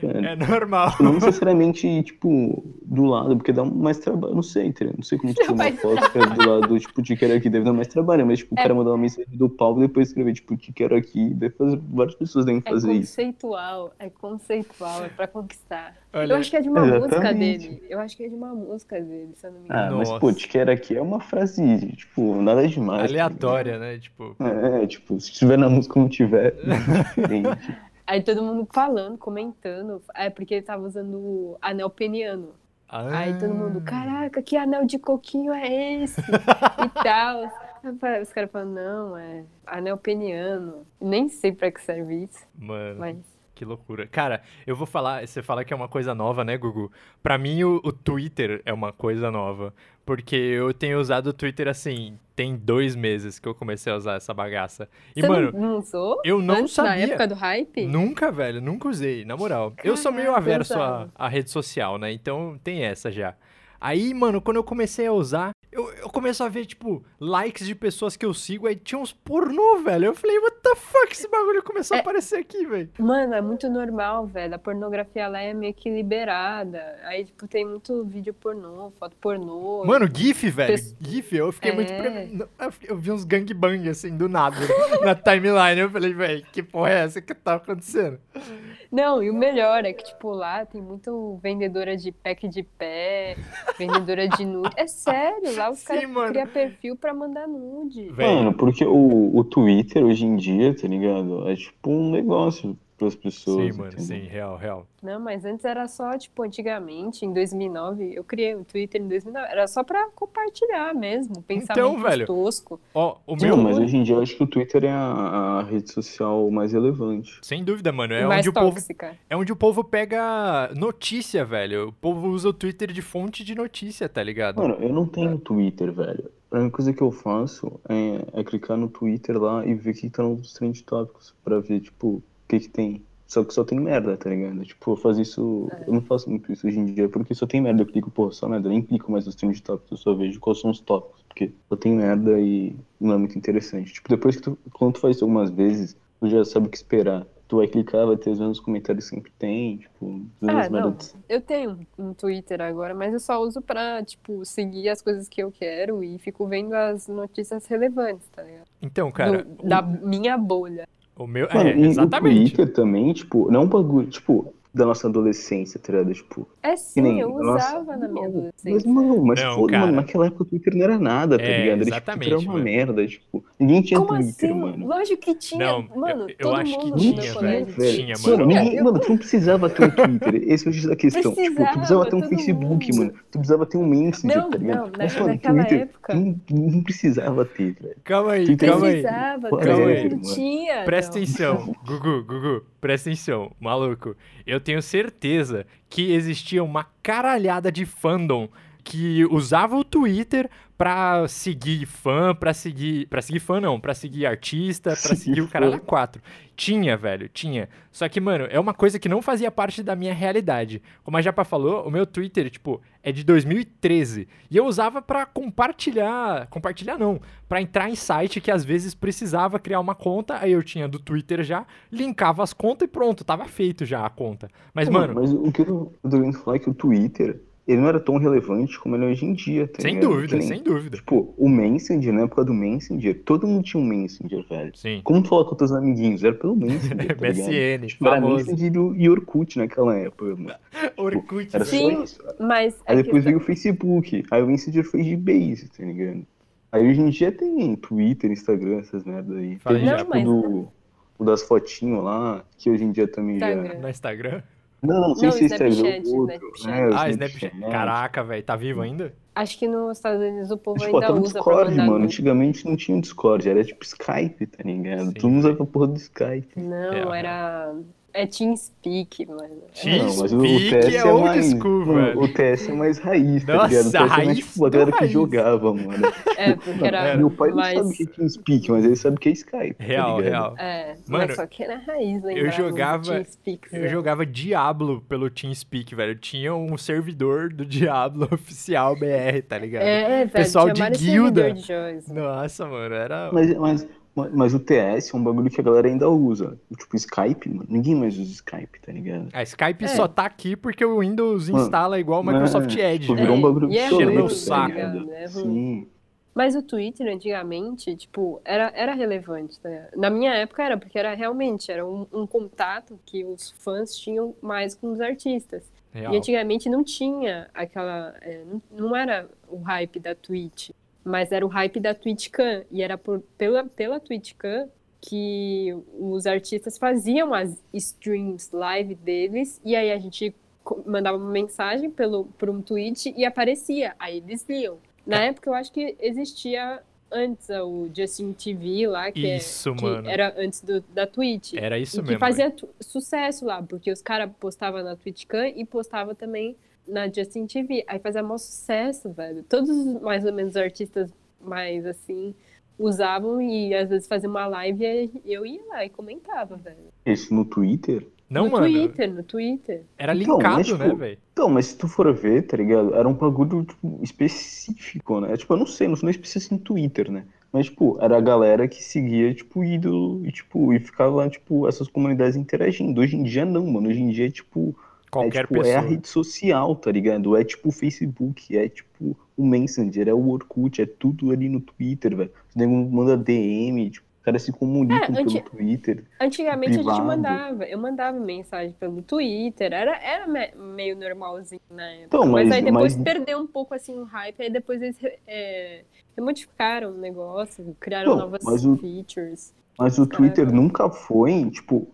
Cara, É normal. Não necessariamente, tipo, do lado, porque dá mais trabalho, não sei, entendeu? Não sei como tira uma foto que é do lado, tipo, te quero aqui, deve dar mais trabalho, mas, tipo, o É. cara mandar uma mensagem do pau e depois escrever, tipo, te quero aqui, deve fazer, várias pessoas devem É fazer isso. conceitual, é conceitual, é pra conquistar. Olha, Eu acho que é de uma música Exatamente. dele. Eu acho que é de uma música dele, se eu não me engano. Ah, mas, pô, te quero aqui é uma frase, tipo, nada demais. aleatória, né? Tipo, tá ligado? É, tipo, se tiver na música não tiver, é diferente. Aí todo mundo falando, comentando. É porque ele tava usando o anel peniano. Aí todo ah, mundo, caraca, que anel de coquinho é esse? e tal. Aí Os caras falam, não, é anel peniano. Nem sei pra que serve isso, Mano, mas. Que loucura. Cara, eu vou falar, você fala que é uma coisa nova, né, Gugu? Pra mim, o, o Twitter é uma coisa nova. Porque eu tenho usado o Twitter assim, tem dois meses que eu comecei a usar essa bagaça. E, Você mano, não, usou? eu não Antes, Na sabia. época do hype? Nunca, velho, nunca usei, na moral. eu sou meio Caraca, averso a rede social, né? Então tem essa já. Aí, mano, quando eu comecei a usar, eu, eu começo a ver, tipo, likes de pessoas que eu sigo, aí tinha uns pornô, velho. Eu falei, what the fuck, esse bagulho começou a É. aparecer aqui, velho. Mano, é muito normal, velho. A pornografia lá é meio que liberada. Aí, tipo, tem muito vídeo pornô, foto pornô. Mano, GIF, velho. Pes- GIF, eu fiquei muito. É. pre- Eu fiquei- Eu vi uns gangbang, assim, do nada, na timeline. Eu falei, velho, que porra é essa que tá acontecendo? Não, e o melhor é que, tipo, lá tem muito vendedora de pack de pé, vendedora de nude. É sério, lá os Sim, caras mano. criam perfil pra mandar nude. Mano, porque o, o Twitter hoje em dia, tá ligado? É tipo um negócio pras pessoas. Sim, mano, entendeu? sim, real, real. Não, mas antes era só, tipo, antigamente, em 2009, eu criei o Twitter em 2009, era só pra compartilhar mesmo, pensamento velho, tosco. Ó, o Sim, meu. mas hoje em dia eu acho que o Twitter é a, a rede social mais relevante. Sem dúvida, mano. É mais onde, o povo, tóxica. é onde o povo pega notícia, velho. O povo usa o Twitter de fonte de notícia, tá ligado? Mano, eu não tenho Twitter, velho. A única coisa que eu faço é, é clicar no Twitter lá e ver o que tá nos trend tópicos pra ver, tipo, que que tem. Só que só tem merda, tá ligado? Tipo, eu faço isso. Eu não faço muito isso hoje em dia porque só tem merda. Eu clico, pô, só merda. Eu nem clico mais nos trend tópicos, eu só vejo quais são os tópicos. Porque só tem merda e não é muito interessante. Tipo, depois que tu. Quando tu faz isso algumas vezes, tu já sabe o que esperar. Tu vai clicar, vai ter os mesmos comentários que sempre tem, tipo, as Ah, não. merdas. Eu tenho um Twitter agora, mas eu só uso pra, tipo, seguir as coisas que eu quero e fico vendo as notícias relevantes, tá ligado? Então, cara, Do- da minha bolha. O meu. Mano, é, exatamente. o Twitter também, tipo, não é um bagulho, tipo, da nossa adolescência, tá ligado? Tipo, É sim, nem- eu nossa, usava na minha não, adolescência. Mas, mano, mas Não, foda, cara. mano, naquela época o Twitter não era nada, tá É, ligado? Era, tipo, exatamente, Twitter era uma mano. merda, tipo, ninguém tinha Como Twitter, assim? mano. Lógico que tinha. Não, mano, eu- eu todo acho que mundo tinha, velho. Tinha, Mano, mano. ninguém, Eu- mano, tu não precisava ter um Twitter. Esse é a questão. tipo, tu precisava Precisava, ter um Facebook, mundo. mano. Tu precisava ter um Messenger, Não, tá ligado? não, na- Mas, mano, naquela Twitter, época- não, não precisava ter, velho. Calma aí, Twitter- calma aí. Precisava, Calma todo aí, mundo mano. tinha. Presta não. atenção, Gugu, Gugu, presta atenção, maluco. Eu tenho certeza que existia uma caralhada de fandom que usava o Twitter pra seguir fã, pra seguir. Pra seguir fã, não, pra seguir artista, pra Seguir o caralho a quatro. Tinha, velho, tinha. Só que, mano, é uma coisa que não fazia parte da minha realidade. Como a Japa falou, o meu Twitter, tipo, é de 2013. E eu usava pra compartilhar. Compartilhar não. Pra entrar em site que às vezes precisava criar uma conta. Aí eu tinha do Twitter já, linkava as contas e pronto, tava feito já a conta. Mas, Pô, mano, Mas o que eu tô querendo falar é que o Twitter, ele não era tão relevante como ele é hoje em dia, tá Sem ligado? dúvida, nem- sem dúvida. Tipo, o Messenger, na época do Messenger, todo mundo tinha um Messenger, velho. Sim. Como tu fala com teus amiguinhos? Era pelo Messenger, tá? MSN, Tipo, era famoso. Messenger e Orkut naquela época, mano. Orkut. Era Sim. só isso. Mas Aí a depois veio o Facebook, aí o Messenger foi de base, tá ligado? Aí hoje em dia tem Twitter, Instagram, essas merdas aí. Fala aí, tipo mas- do, o das fotinhos lá, que hoje em dia também já... Instagram. No Instagram? Não, não sei Não, se é Instagram, Snapchat, outro. Snapchat. É, o Ah, Snapchat. Caraca, velho, tá vivo ainda? Acho que nos Estados Unidos o povo Tipo, ainda usa Discord, mano. Antigamente não tinha Discord, era tipo Skype, tá ligado? Sim, Todo mundo usava a porra do Skype. Não, É, era. É TeamSpeak, mano. Team- Não, mas Speak TS é old mais, school, mano, velho. O TS é mais raiz, tá Nossa, ligado? O TS é mais raiz tipo a do galera que raiz. jogava, mano. É, porque era Meu pai não sabe o que é TeamSpeak, mas ele sabe o que é Skype. tá Real, ligado? real. É, Mano, mas só que era raiz, lembra? jogava- Eu jogava Diablo pelo TeamSpeak, velho. Eu tinha um servidor do Diablo oficial BR, tá ligado? É, velho, Pessoal tinha de guilda. de. Nossa, mano, era. Mas, mas, mas o TS é um bagulho que a galera ainda usa. Tipo, Skype, mano. Ninguém mais usa Skype, tá ligado? A Skype É. só tá aqui porque o Windows Mano, instala igual o Microsoft é, Edge. tipo, né? virou um bagulho e é obsoleto, saco. tá ligado? ligado? É ruim. Sim. Mas o Twitter, antigamente, tipo, era, era relevante, tá ligado? Na minha época era, porque era realmente, era um, um contato que os fãs tinham mais com os artistas. Real. E antigamente não tinha aquela. é, não, não era o hype da Twitch, mas era o hype da TwitchCam. E era por, pela, pela TwitchCam que os artistas faziam as streams live deles, e aí a gente mandava uma mensagem pelo, por um tweet e aparecia. Aí eles liam. Na época eu acho que existia antes o Justin TV lá, que, é- Isso, que mano. era antes do, da Twitch. Era isso E que mesmo. fazia tu- sucesso lá, porque os caras postavam na TwitchCam e postavam também na Justin TV. Aí fazia maior sucesso, velho. Todos os, mais ou menos artistas mais assim usavam e às vezes faziam uma live e eu ia lá e comentava, velho. Isso no Twitter? Não, no mano. Twitter, no Twitter. Era Então, linkado, mas, tipo, né, velho? Então, mas se tu for ver, tá ligado? Era um bagulho, tipo, específico, né? Tipo, eu não sei, não sou nem específico em Twitter, né? Mas, tipo, era a galera que seguia, tipo, ídolo e, tipo, e ficava lá, tipo, essas comunidades interagindo. Hoje em dia não, mano. Hoje em dia é, tipo, Qualquer é, tipo, é a pessoa. rede social, tá ligado? É, tipo, o Facebook, é, tipo, o Messenger, é o Orkut, é tudo ali no Twitter, velho. Os nego manda DM, tipo, os caras se comunicam É, anti- pelo Twitter. Antigamente a gente Privado. mandava, eu mandava mensagem pelo Twitter, era, era me- meio normalzinho na época. Então, mas, mas- aí depois mas- perdeu um pouco assim o hype, aí depois eles é, remodificaram o negócio, criaram Não, novas mas o- features. Mas o Twitter nunca foi, tipo,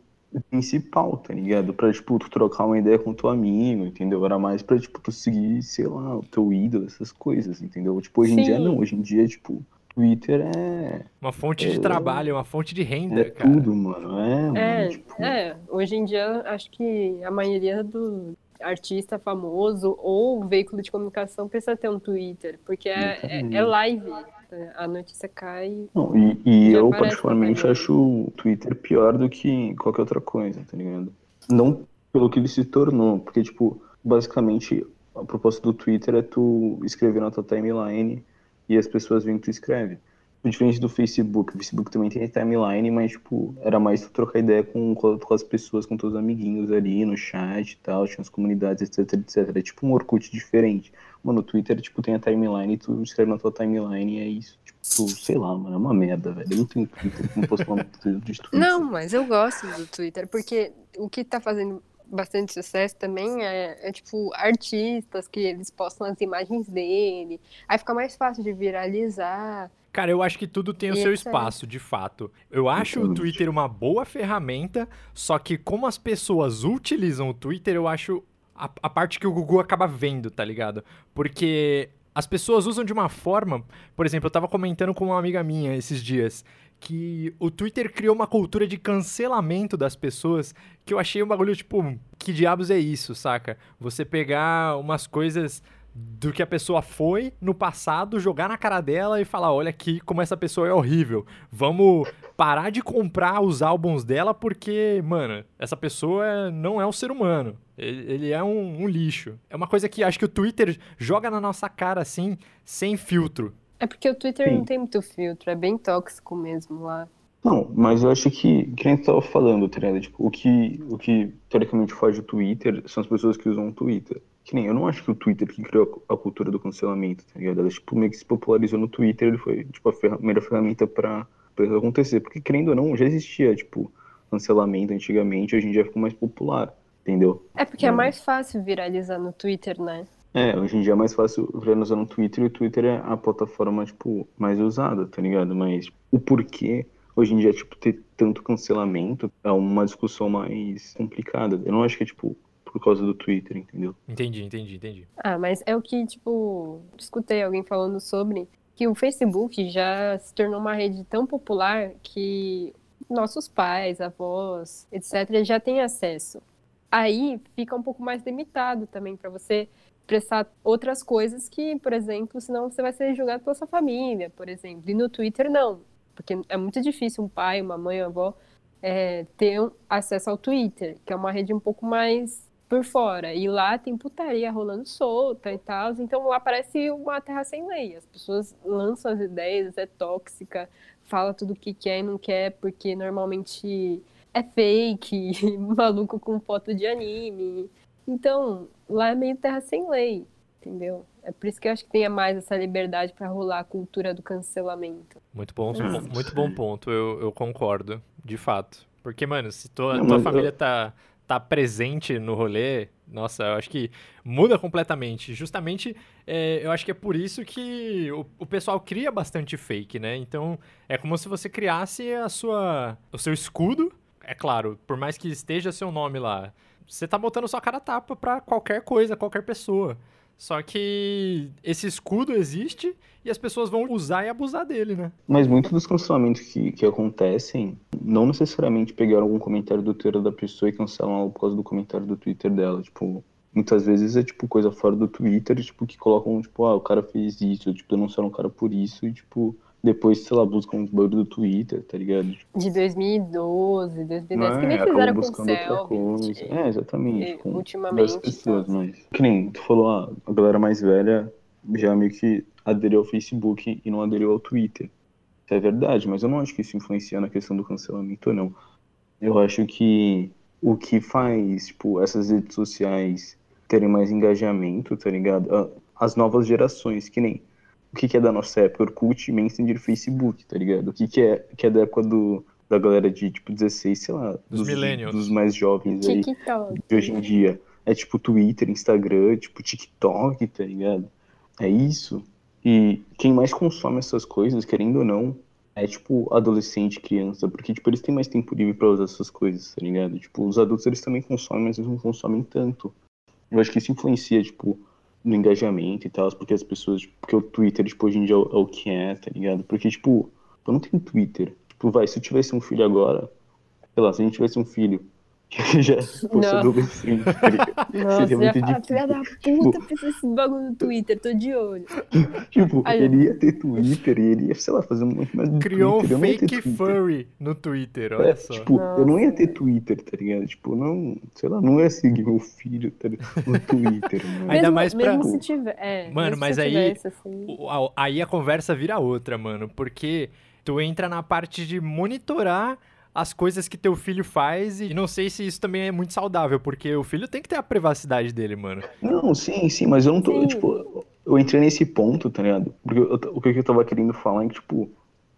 principal, tá ligado? Pra, tipo, tu trocar uma ideia com teu amigo, entendeu? Era mais pra, tipo, tu seguir, sei lá, o teu ídolo, essas coisas, entendeu? Tipo, hoje em dia Sim. não. Hoje em dia, tipo, Twitter é, Uma fonte de É. trabalho, uma fonte de renda, é cara. tudo, mano. É, É, mano, tipo... é, hoje em dia acho que a maioria do artista famoso ou veículo de comunicação precisa ter um Twitter, porque é, é, é live, a notícia cai. Não, e, e eu, particularmente, acho o Twitter pior do que qualquer outra coisa, tá ligado? Não pelo que ele se tornou, porque, tipo, basicamente, a proposta do Twitter é tu escrever na tua timeline e as pessoas veem que tu escreve. Diferente do Facebook, o Facebook também tem timeline, mas, tipo, era mais trocar ideia com, com as pessoas, com teus amiguinhos ali no chat e tal, tinha as comunidades, etc, etc. É tipo um Orkut diferente. Mano, o Twitter, tipo, tem a timeline tu escreve na tua timeline e é isso. Tipo, tu, sei lá, mano, é uma merda, velho. Eu não tenho Twitter, não posso falar muito de Twitter. Não, mas eu gosto do Twitter, porque o que tá fazendo bastante sucesso também é, é, tipo artistas que eles postam as imagens dele, aí fica mais fácil de viralizar. Cara, eu acho que tudo tem o seu espaço, de fato. Eu acho o. Twitter uma boa ferramenta, só que como as pessoas utilizam o Twitter, eu acho a, a parte que o Google acaba vendo, tá ligado? Porque as pessoas usam de uma forma. Por exemplo, eu tava comentando com uma amiga minha esses dias que o Twitter criou uma cultura de cancelamento das pessoas que eu achei um bagulho tipo, que diabos é isso, saca? Você pegar umas coisas do que a pessoa foi no passado, jogar na cara dela e falar: olha aqui como essa pessoa é horrível. Vamos parar de comprar os álbuns dela porque, mano, essa pessoa não é um ser humano. Ele, é um, um lixo. É uma coisa que acho que o Twitter joga na nossa cara assim, sem filtro. É porque o Twitter Sim. não tem muito filtro, é bem tóxico mesmo lá. Não, mas eu acho que, que nem tu tava falando, tá ligado? Tipo, o que, o que teoricamente foge do Twitter são as pessoas que usam o Twitter. Que nem, eu não acho que o Twitter que criou a cultura do cancelamento, tá ligado? Ela, tipo, meio que se popularizou no Twitter, ele foi, tipo, a ferra primeira ferramenta pra, pra isso acontecer. Porque, querendo ou não, já existia, tipo, cancelamento antigamente, hoje em dia ficou mais popular, entendeu? É porque é mais fácil viralizar no Twitter, né? É, hoje em dia é mais fácil viralizar no Twitter e o Twitter é a plataforma, tipo, mais usada, tá ligado? Mas o porquê hoje em dia, tipo, ter tanto cancelamento é uma discussão mais complicada. Eu não acho que é, tipo, por causa do Twitter, entendeu? Entendi, entendi, entendi. Ah, mas é o que, tipo, escutei alguém falando sobre que o Facebook já se tornou uma rede tão popular que nossos pais, avós, etc., já têm acesso. Aí fica um pouco mais limitado também para você prestar outras coisas que, por exemplo, senão você vai ser julgado pela sua família, por exemplo. E no Twitter, não. Porque é muito difícil um pai, uma mãe, uma avó é, ter acesso ao Twitter, que é uma rede um pouco mais por fora. E lá tem putaria rolando solta e tal. Então lá parece uma terra sem lei. As pessoas lançam as ideias, é tóxica, fala tudo o que quer e não quer, porque normalmente é fake, maluco com foto de anime. Então, lá é meio terra sem lei, entendeu? É por isso que eu acho que tenha mais essa liberdade para rolar a cultura do cancelamento. Muito bom, muito bom ponto, eu, eu concordo, de fato. Porque, mano, se tua, Não, tua família eu- tá, tá presente no rolê, nossa, eu acho que muda completamente. Justamente, é, eu acho que é por isso que o, o pessoal cria bastante fake, né? Então, é como se você criasse a sua, o seu escudo. É claro, por mais que esteja seu nome lá, você tá botando sua cara tapa pra qualquer coisa, qualquer pessoa. Só que esse escudo existe e as pessoas vão usar e abusar dele, né? Mas muitos dos cancelamentos que, que acontecem não necessariamente pegaram algum comentário do Twitter da pessoa e cancelam ela por causa do comentário do Twitter dela. Tipo, muitas vezes é tipo coisa fora do Twitter, tipo, que colocam, tipo, ah, o cara fez isso, tipo, denunciaram o cara por isso, e tipo, depois, sei lá, buscam os bagulho do Twitter, tá ligado? De 2012, 2010, não que é, nem acabam fizeram com coisa. Selbit. É, exatamente. com ultimamente, pessoas, então. mas. Que nem tu falou, ah, a galera mais velha já meio que aderiu ao Facebook e não aderiu ao Twitter. Isso é verdade, mas eu não acho que isso influencia na questão do cancelamento, não. Eu acho que o que faz, tipo, essas redes sociais terem mais engajamento, tá ligado? Ah, As novas gerações, que nem o que, que é da nossa época, Orkut, Messenger, Facebook, tá ligado? O que, que é que é da época do, da galera de, tipo, 16, sei lá, Dos millennials. dos mais jovens aí TikTok. de hoje em dia é tipo Twitter, Instagram, tipo TikTok, tá ligado? É isso. E quem mais consome essas coisas, querendo ou não, é tipo adolescente, criança, porque tipo eles têm mais tempo livre pra usar essas coisas, tá ligado? Tipo, os adultos eles também consomem, mas eles não consomem tanto. Eu acho que isso influencia, tipo, no engajamento e tal, porque as pessoas, tipo, porque o Twitter, tipo, hoje em dia é o, é o que é, tá ligado? Porque, tipo, eu não tenho Twitter. Tipo, vai, se eu tivesse um filho agora, sei lá, se a gente tivesse um filho que já fosse Não. adolescente, tá ligado? Nossa, Seria eu ia muito falar, filha da difícil. puta, pensa esse bagulho no Twitter, tô de olho. Tipo, Aí- ele ia ter Twitter e ele ia, sei lá, fazer um monte mais do Criou um Twitter. ter fake Twitter. furry no Twitter, olha É, só. tipo, eu não ia Nossa. ter Twitter, tá ligado? Tipo, não, sei lá, não ia seguir meu filho tá no Twitter, mano. Ainda mesmo, mais pra- Mesmo se tiver, é, Mano, mesmo mas se aí- tivesse, assim, Aí a conversa vira outra, mano, porque tu entra na parte de monitorar as coisas que teu filho faz e não sei se isso também é muito saudável, porque o filho tem que ter a privacidade dele, mano. Não, sim, sim, mas eu não tô, Sim. tipo, eu entrei nesse ponto, tá ligado? Porque eu- o que eu tava querendo falar é que, tipo,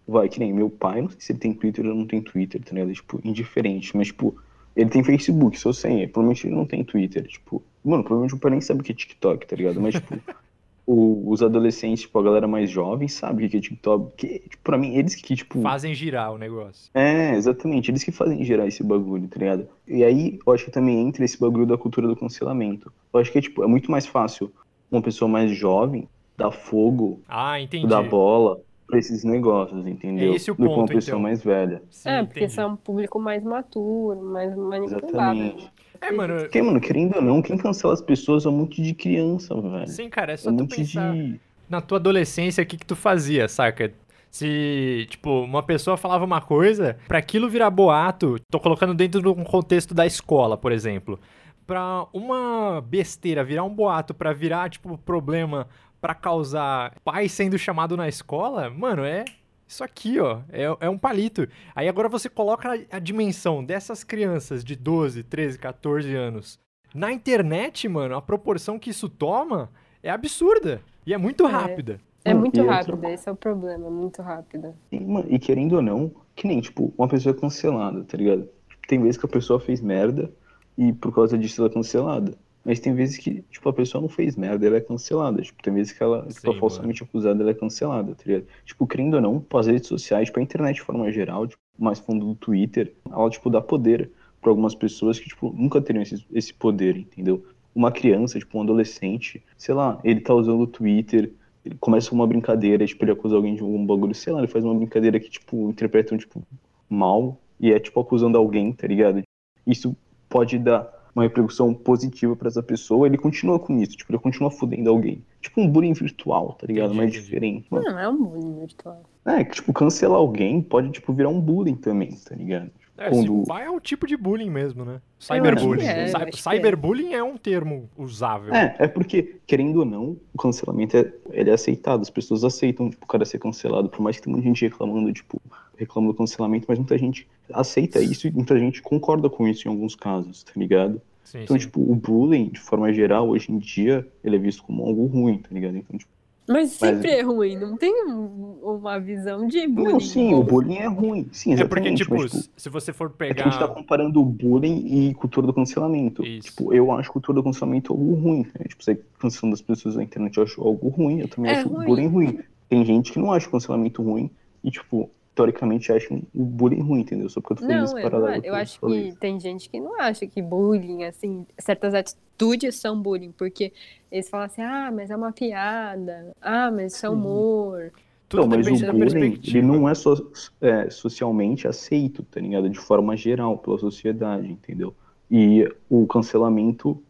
vai, que nem meu pai, não sei se ele tem Twitter ou não tem Twitter, tá ligado? Tipo, indiferente, mas, tipo, ele tem Facebook, só sem, provavelmente ele não tem Twitter, tipo, mano, provavelmente o pai nem sabe o que é TikTok, tá ligado? Mas, tipo, o- os adolescentes, tipo, a galera mais jovem sabe o que é TikTok, que, tipo, pra mim, eles que, tipo, Fazem girar o negócio. é, exatamente. Eles que fazem gerar esse bagulho, tá ligado? E aí, eu acho que também entra esse bagulho da cultura do cancelamento. Eu acho que é, tipo, é muito mais fácil uma pessoa mais jovem dar fogo, Ah, entendi. dar bola pra esses negócios, entendeu? É esse o Do que uma ponto, pessoa então. mais velha. Sim, é, porque entendi. são um público mais maturo, mais manipulável. Exatamente. É, mano, Porque, mano, querendo ou não, quem cancela as pessoas é um monte de criança, velho. sim, cara, é É só um tu pensar de. na tua adolescência o que que tu fazia, saca? Se, tipo, uma pessoa falava uma coisa, pra aquilo virar boato, tô colocando dentro de um contexto da escola, por exemplo. Pra uma besteira virar um boato, pra virar, tipo, problema pra causar pai sendo chamado na escola, mano, é Isso aqui, ó, é, é um palito. Aí agora você coloca a, a dimensão dessas crianças de 12, 13, 14 anos. Na internet, mano, a proporção que isso toma é absurda. E é muito É. rápida. É Não, muito outra rápido, esse é o problema, muito rápido. E, mano, e querendo ou não, que nem, tipo, uma pessoa é cancelada, tá ligado? Tem vezes que a pessoa fez merda e por causa disso ela é cancelada. Mas tem vezes que, tipo, a pessoa não fez merda, ela é cancelada. Tipo, tem vezes que ela, tipo, Sim, é falsamente acusada, ela é cancelada, tá ligado? Tipo, querendo ou não, as redes sociais, tipo, a internet de forma geral, tipo, mais fundo do Twitter, ela, tipo, dá poder pra algumas pessoas que, tipo, nunca teriam esse, esse poder, entendeu? Uma criança, tipo, um adolescente, sei lá, ele tá usando o Twitter, ele começa uma brincadeira, tipo, ele acusa alguém de algum bagulho, sei lá, ele faz uma brincadeira que, tipo, interpretam, tipo, mal e é, tipo, acusando alguém, tá ligado? Isso pode dar uma repercussão positiva pra essa pessoa, ele continua com isso, tipo, ele continua fudendo alguém. Tipo um bullying virtual, tá ligado? Mais entendi. diferente. mano. Não, é um bullying virtual. É, que, tipo, cancelar alguém pode, tipo, virar um bullying também, tá ligado? É, Quando- é um tipo de bullying mesmo, né? Cyberbullying. é, que Cyberbullying é. um termo usável. É, é porque, querendo ou não, o cancelamento é, ele é aceitado, as pessoas aceitam tipo, o cara ser cancelado, por mais que tem muita gente reclamando, tipo, reclama do cancelamento, mas muita gente aceita isso e muita gente concorda com isso em alguns casos, tá ligado? Sim, Então, sim. tipo, o bullying, de forma geral, hoje em dia, ele é visto como algo ruim, tá ligado? Então, tipo, Mas sempre é ruim, não tem um- uma visão de bullying. não, sim, bom. o bullying é ruim, sim, É porque, exatamente, tipo, mas, tipo, se você for É que a gente tá pegar. comparando o bullying e cultura do cancelamento. Isso. Tipo, eu acho cultura do cancelamento algo ruim. Né? Tipo, você cancelando as pessoas na internet, eu acho algo ruim. Eu também É acho ruim. o bullying ruim. Tem gente que não acha o cancelamento ruim e, tipo, teoricamente acham o bullying ruim, entendeu? Só porque eu tô fazendo Não, esse eu, não paralelo. acho. eu que acho que tem gente que não acha que bullying, assim, certas atitudes são bullying, porque eles falam assim, ah, mas é uma piada, ah, mas isso é humor. Tudo Não, mas o bullying, ele não é, só, é socialmente aceito, tá ligado? De forma geral, pela sociedade, entendeu? E o cancelamento,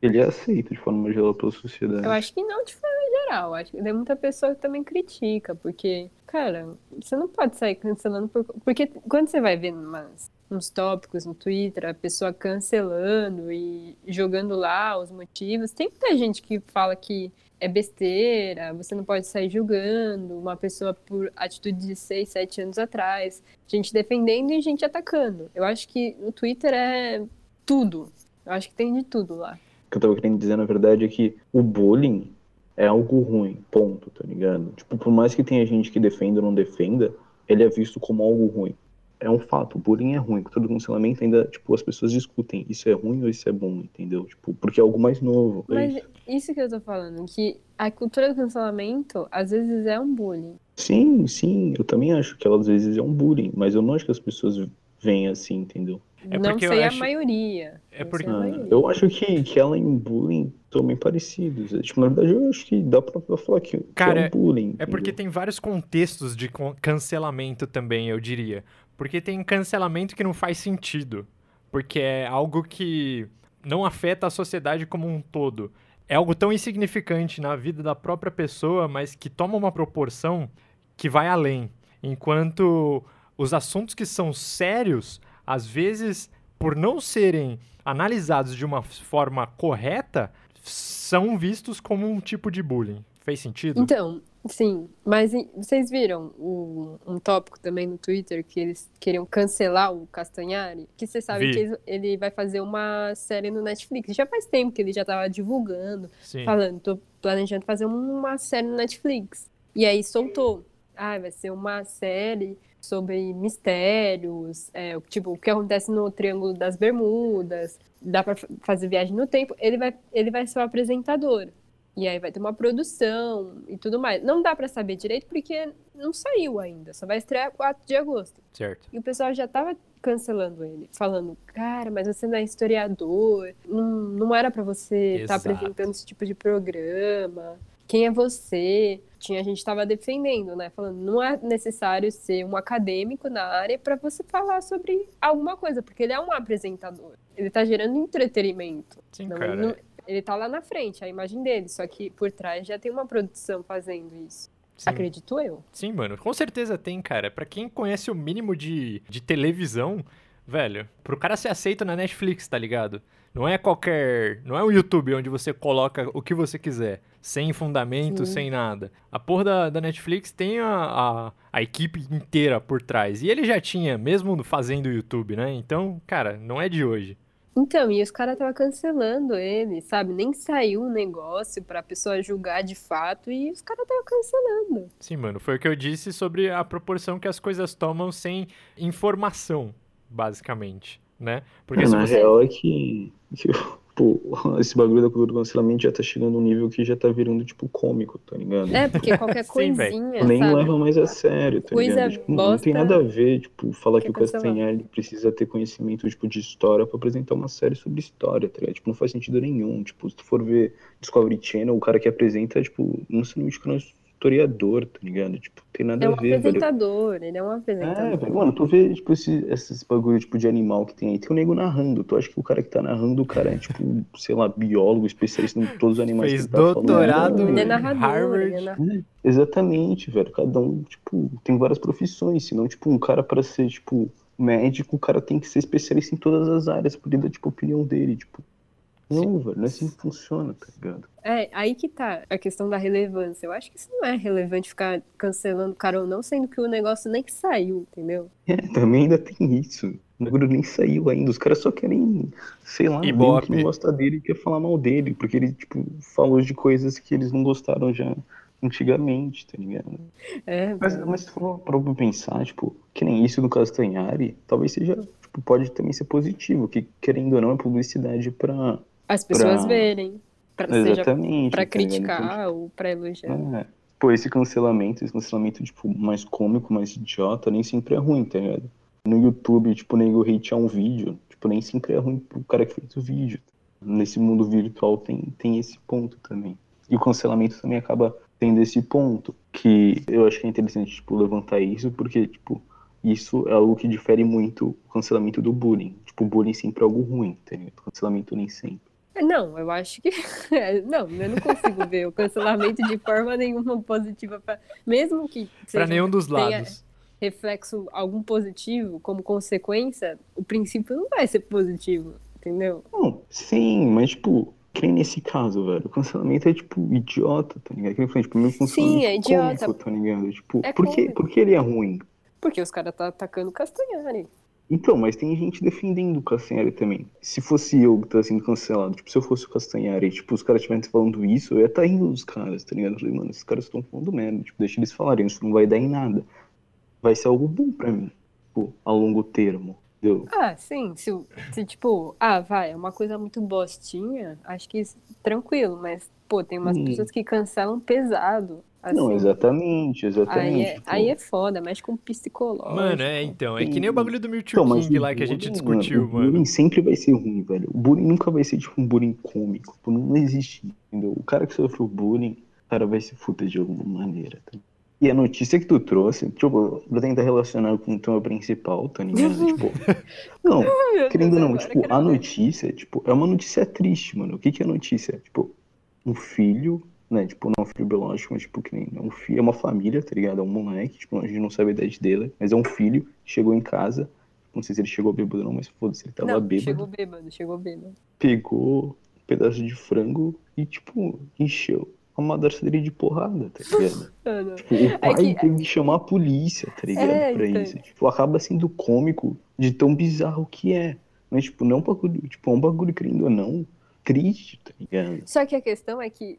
ele é aceito de forma geral pela sociedade. Eu acho que não de forma geral. Acho que tem muita pessoa que também critica, porque, cara, você não pode sair cancelando. Por... Porque quando você vai ver umas, uns tópicos no Twitter, a pessoa cancelando e jogando lá os motivos, tem muita gente que fala que é besteira, você não pode sair julgando uma pessoa por atitude de 6, 7 anos atrás. Gente defendendo e gente atacando. Eu acho que o Twitter é tudo. Eu acho que tem de tudo lá. O que eu tava querendo dizer, na verdade, é que o bullying é algo ruim, ponto, tá ligado? Tipo, por mais que tenha gente que defenda ou não defenda, ele é visto como algo ruim. É um fato, o bullying é ruim. Todo cancelamento ainda, tipo, as pessoas discutem isso é ruim ou isso é bom, entendeu? Tipo, porque é algo mais novo. é Mas isso. isso que eu tô falando, que a cultura do cancelamento às vezes é um bullying. Sim, sim, eu também acho que ela às vezes é um bullying, mas eu não acho que as pessoas veem assim, entendeu? É não porque eu sei acho- a maioria. É não porque- Ah, eu acho que, que ela e o bullying são bem parecidos. Tipo, na verdade, eu acho que dá pra, pra falar que, que Cara, é um bullying. É porque entendeu? tem vários contextos de cancelamento também, eu diria. Porque tem cancelamento que não faz sentido. Porque é algo que não afeta a sociedade como um todo. É algo tão insignificante na vida da própria pessoa, mas que toma uma proporção que vai além. Enquanto os assuntos que são sérios, às vezes, por não serem analisados de uma forma correta, são vistos como um tipo de bullying. Fez sentido? Então, sim, mas vocês viram o- um tópico também no Twitter que eles queriam cancelar o Castanhari? Que você sabe Vi. que ele- vai fazer uma série no Netflix. Já faz tempo que ele já tava divulgando, Sim. falando, tô planejando fazer uma série no Netflix. E aí soltou. Ah, vai ser uma série sobre mistérios, é, tipo, o que acontece no Triângulo das Bermudas, dá pra fa- fazer viagem no tempo. Ele vai, ele vai ser o apresentador. E aí vai ter uma produção e tudo mais. Não dá pra saber direito porque não saiu ainda. Só vai estrear 4 de agosto. Certo. E o pessoal já tava cancelando ele, falando, cara, mas você não é historiador, não, não era pra você estar Exato. apresentando esse tipo de programa. Quem é você? Tinha gente que tava defendendo, né? Falando, não é necessário ser um acadêmico na área pra você falar sobre alguma coisa, porque ele é um apresentador. Ele tá gerando entretenimento. Sim, Não, cara. ele, não- ele tá lá na frente, a imagem dele, só que por trás já tem uma produção fazendo isso. Sim. Acredito eu. Sim, mano. Com certeza tem, cara. Pra quem conhece o mínimo de, de televisão, velho, pro cara ser aceito na Netflix, tá ligado? Não é qualquer. Não é um YouTube onde você coloca o que você quiser. Sem fundamento, Sim. sem nada. A porra da, da Netflix tem a, a, a equipe inteira por trás. E ele já tinha, mesmo fazendo YouTube, né? Então, cara, não é de hoje. Então, e os caras estavam cancelando ele, sabe? Nem saiu um negócio pra pessoa julgar de fato e os caras estavam cancelando. Sim, mano, foi o que eu disse sobre a proporção que as coisas tomam sem informação, basicamente, né? Porque É, se na você. real é que, que, pô, esse bagulho da cultura do cancelamento já tá chegando num nível que já tá virando, tipo, cômico, tá ligado? É, porque qualquer Sim, coisinha, Nem sabe? leva mais a sério, tá Coisa ligado? Tipo, não tem nada a ver, tipo, falar que quer o. Castanhari precisa ter conhecimento, tipo, de história pra apresentar uma série sobre história, tá ligado? Tipo, não faz sentido nenhum. Tipo, se tu for ver Discovery Channel, o cara que apresenta, tipo, não que não é historiador, tá ligado? Tipo, tem nada É um a ver, velho. apresentador, ele é um É, apresentador. velho, mano, tu vê, tipo, esse, esses bagulho, tipo, de animal que tem aí, tem o nego narrando, tu acha que o cara que tá narrando, o cara é, tipo, sei lá, biólogo, especialista em todos os animais Fez que tá falando. doutorado Não, Ele é narrador, Harvard. ele é narrador. É, exatamente, velho, cada um, tipo, tem várias profissões, senão, tipo, um cara pra ser, tipo, médico, o cara tem que ser especialista em todas as áreas, por dar, tipo, a opinião dele, tipo, não, velho, não é assim que funciona, tá ligado? É, aí que tá a questão da relevância. Eu acho que isso não é relevante ficar cancelando o cara ou não, sendo que o negócio nem que saiu, entendeu? É, também ainda tem isso. O bagulho nem saiu ainda. Os caras só querem, sei lá, Ibope. que não gosta dele e quer falar mal dele. Porque ele, tipo, falou de coisas que eles não gostaram já antigamente, tá ligado? É, Mas, mas se for pra pra pensar, tipo, que nem isso do Castanhari, talvez seja, tipo, pode também ser positivo, que querendo ou não é publicidade pra. As pessoas pra- verem. Pra, Exatamente. pra tá ligado? criticar ou pra elogiar. Então, é. Pô, esse cancelamento, esse cancelamento, tipo, mais cômico, mais idiota, nem sempre é ruim, tá ligado? No YouTube, tipo, o nego hatear um vídeo, tipo, nem sempre é ruim pro cara que fez o vídeo. Nesse mundo virtual tem, tem esse ponto também. E o cancelamento também acaba tendo esse ponto, que eu acho que é interessante, tipo, levantar isso, porque, tipo, isso é algo que difere muito o cancelamento do bullying. Tipo, o bullying sempre é algo ruim, tá ligado? O cancelamento nem sempre. Não, eu acho que. é, Não, eu não consigo ver o cancelamento de forma nenhuma positiva. Pra... Mesmo que seja, nenhum dos tenha lados. reflexo algum positivo como consequência, o princípio não vai ser positivo, entendeu? Não, sim, mas tipo, que nem nesse caso, velho. O cancelamento é tipo idiota, tá ligado? Que nem eu falei, tipo, meio cancelamento Sim, é idiota. cômico, tá ligado? Tipo, É por, que, por que ele é ruim? Porque os caras tá atacando o Castanhari. Então, mas tem gente defendendo o Castanhari também. Se fosse eu que tá sendo cancelado, tipo, se eu fosse o Castanhari, tipo, os caras estivessem falando isso, eu ia estar rindo dos caras, tá ligado? Eu falei, mano, esses caras estão falando merda, tipo, deixa eles falarem, isso não vai dar em nada. Vai ser algo bom pra mim, tipo, a longo termo, Ah, sim, se, o- se tipo, ah, vai, é uma coisa muito bostinha, acho que isso- tranquilo, mas, pô, tem umas Hum. pessoas que cancelam pesado. Não, assim. exatamente, Aí exatamente. é, aí é foda, mexe com psicológico. Mano, é então. É que nem o bagulho do Mewtwo Então, mas King o lá que a gente discutiu, o mano. bullying sempre vai ser ruim, velho. O bullying nunca vai ser tipo um bullying cômico. Não existe, entendeu? O cara que sofreu bullying, o cara vai se fuder de alguma maneira. Tá? E a notícia que tu trouxe, tipo, pra tentar relacionar com o tema principal, tá ligado? tipo, não, querendo não, tipo, a notícia, tipo, é uma notícia triste, mano. O que que é notícia? Tipo, um filho, né, tipo, não um filho biológico, mas tipo, que nem, é um filho, é uma família, tá ligado? É um moleque, tipo, a gente não sabe a idade dele, mas é um filho, chegou em casa, não sei se ele chegou bêbado ou não, mas foda-se, ele tava Não, bêbado, chegou bêbado, chegou bêbado. pegou um pedaço de frango e, tipo, encheu a madrasta dele de porrada, tá ligado? Não. Tipo, o pai que- teve que chamar a polícia, tá ligado? É, pra então. isso. Tipo, acaba sendo cômico de tão bizarro que é. Mas, tipo, não é um bagulho, tipo, é um bagulho, querendo ou não, triste, tá ligado? Só que a questão é que é,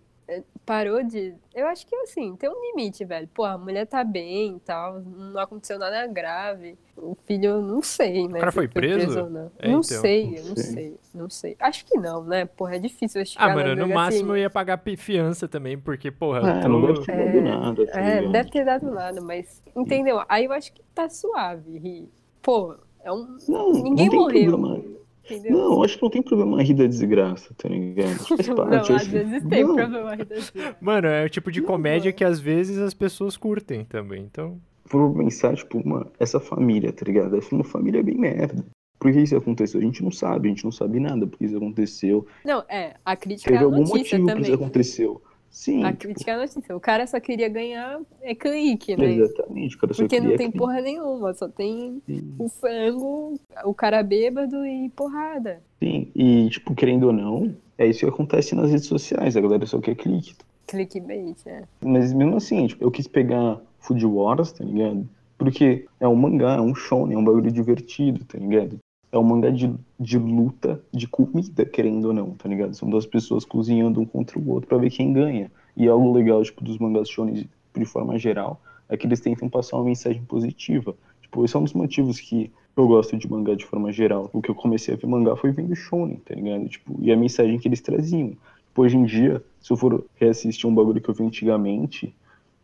parou de. Eu acho que assim, tem um limite, velho. Pô, a mulher tá bem e tal, não aconteceu nada grave. O filho, eu não sei, né? cara se foi preso? não. É, não então. sei, eu não sei. sei. não sei. Acho que não, né? Porra, é difícil eu Ah, mano, no delegacia. máximo eu ia pagar fiança também, porque, porra, Ah, tu- não deve ter É, dado nada, tá É, não ligado? deve ter dado nada, mas. Entendeu? Aí eu acho que tá suave. Pô, é um. Não, Ninguém não tem morreu. problema. Entendeu? Não, acho que não tem problema rir da desgraça, tá ligado? Faz Não, parte. eu às acho- vezes tem Não, problema aí desse. Mano, é o tipo de Não, comédia mano. que às vezes as pessoas curtem também, então... for pensar, tipo, mano, essa família, tá ligado? Essa é uma família bem merda. Por que isso aconteceu? A gente não sabe, a gente não sabe nada por que isso aconteceu. Não, é, a crítica é Teve a algum notícia motivo por também. isso aconteceu. Sim, A tipo, crítica à notícia. O cara só queria ganhar é clique, né? exatamente. O cara só Porque não tem clique. porra nenhuma, só tem Sim. o frango, o cara bêbado e porrada. Sim, e, tipo, querendo ou não, é isso que acontece nas redes sociais, a galera só quer clique. Clickbait, é. Mas mesmo assim, tipo, eu quis pegar Food Wars, tá ligado? Porque é um mangá, é um shonen, é um bagulho divertido, tá ligado? É um mangá de, de luta, de comida, querendo ou não, tá ligado? São duas pessoas cozinhando um contra o outro pra ver quem ganha. E algo legal, tipo, dos mangás shonen de forma geral, é que eles tentam passar uma mensagem positiva. Tipo, esse é um dos motivos que eu gosto de mangá de forma geral. O que eu comecei a ver mangá foi vendo shonen, tá ligado? Tipo, e a mensagem que eles traziam. Tipo, hoje em dia, se eu for reassistir um bagulho que eu vi antigamente,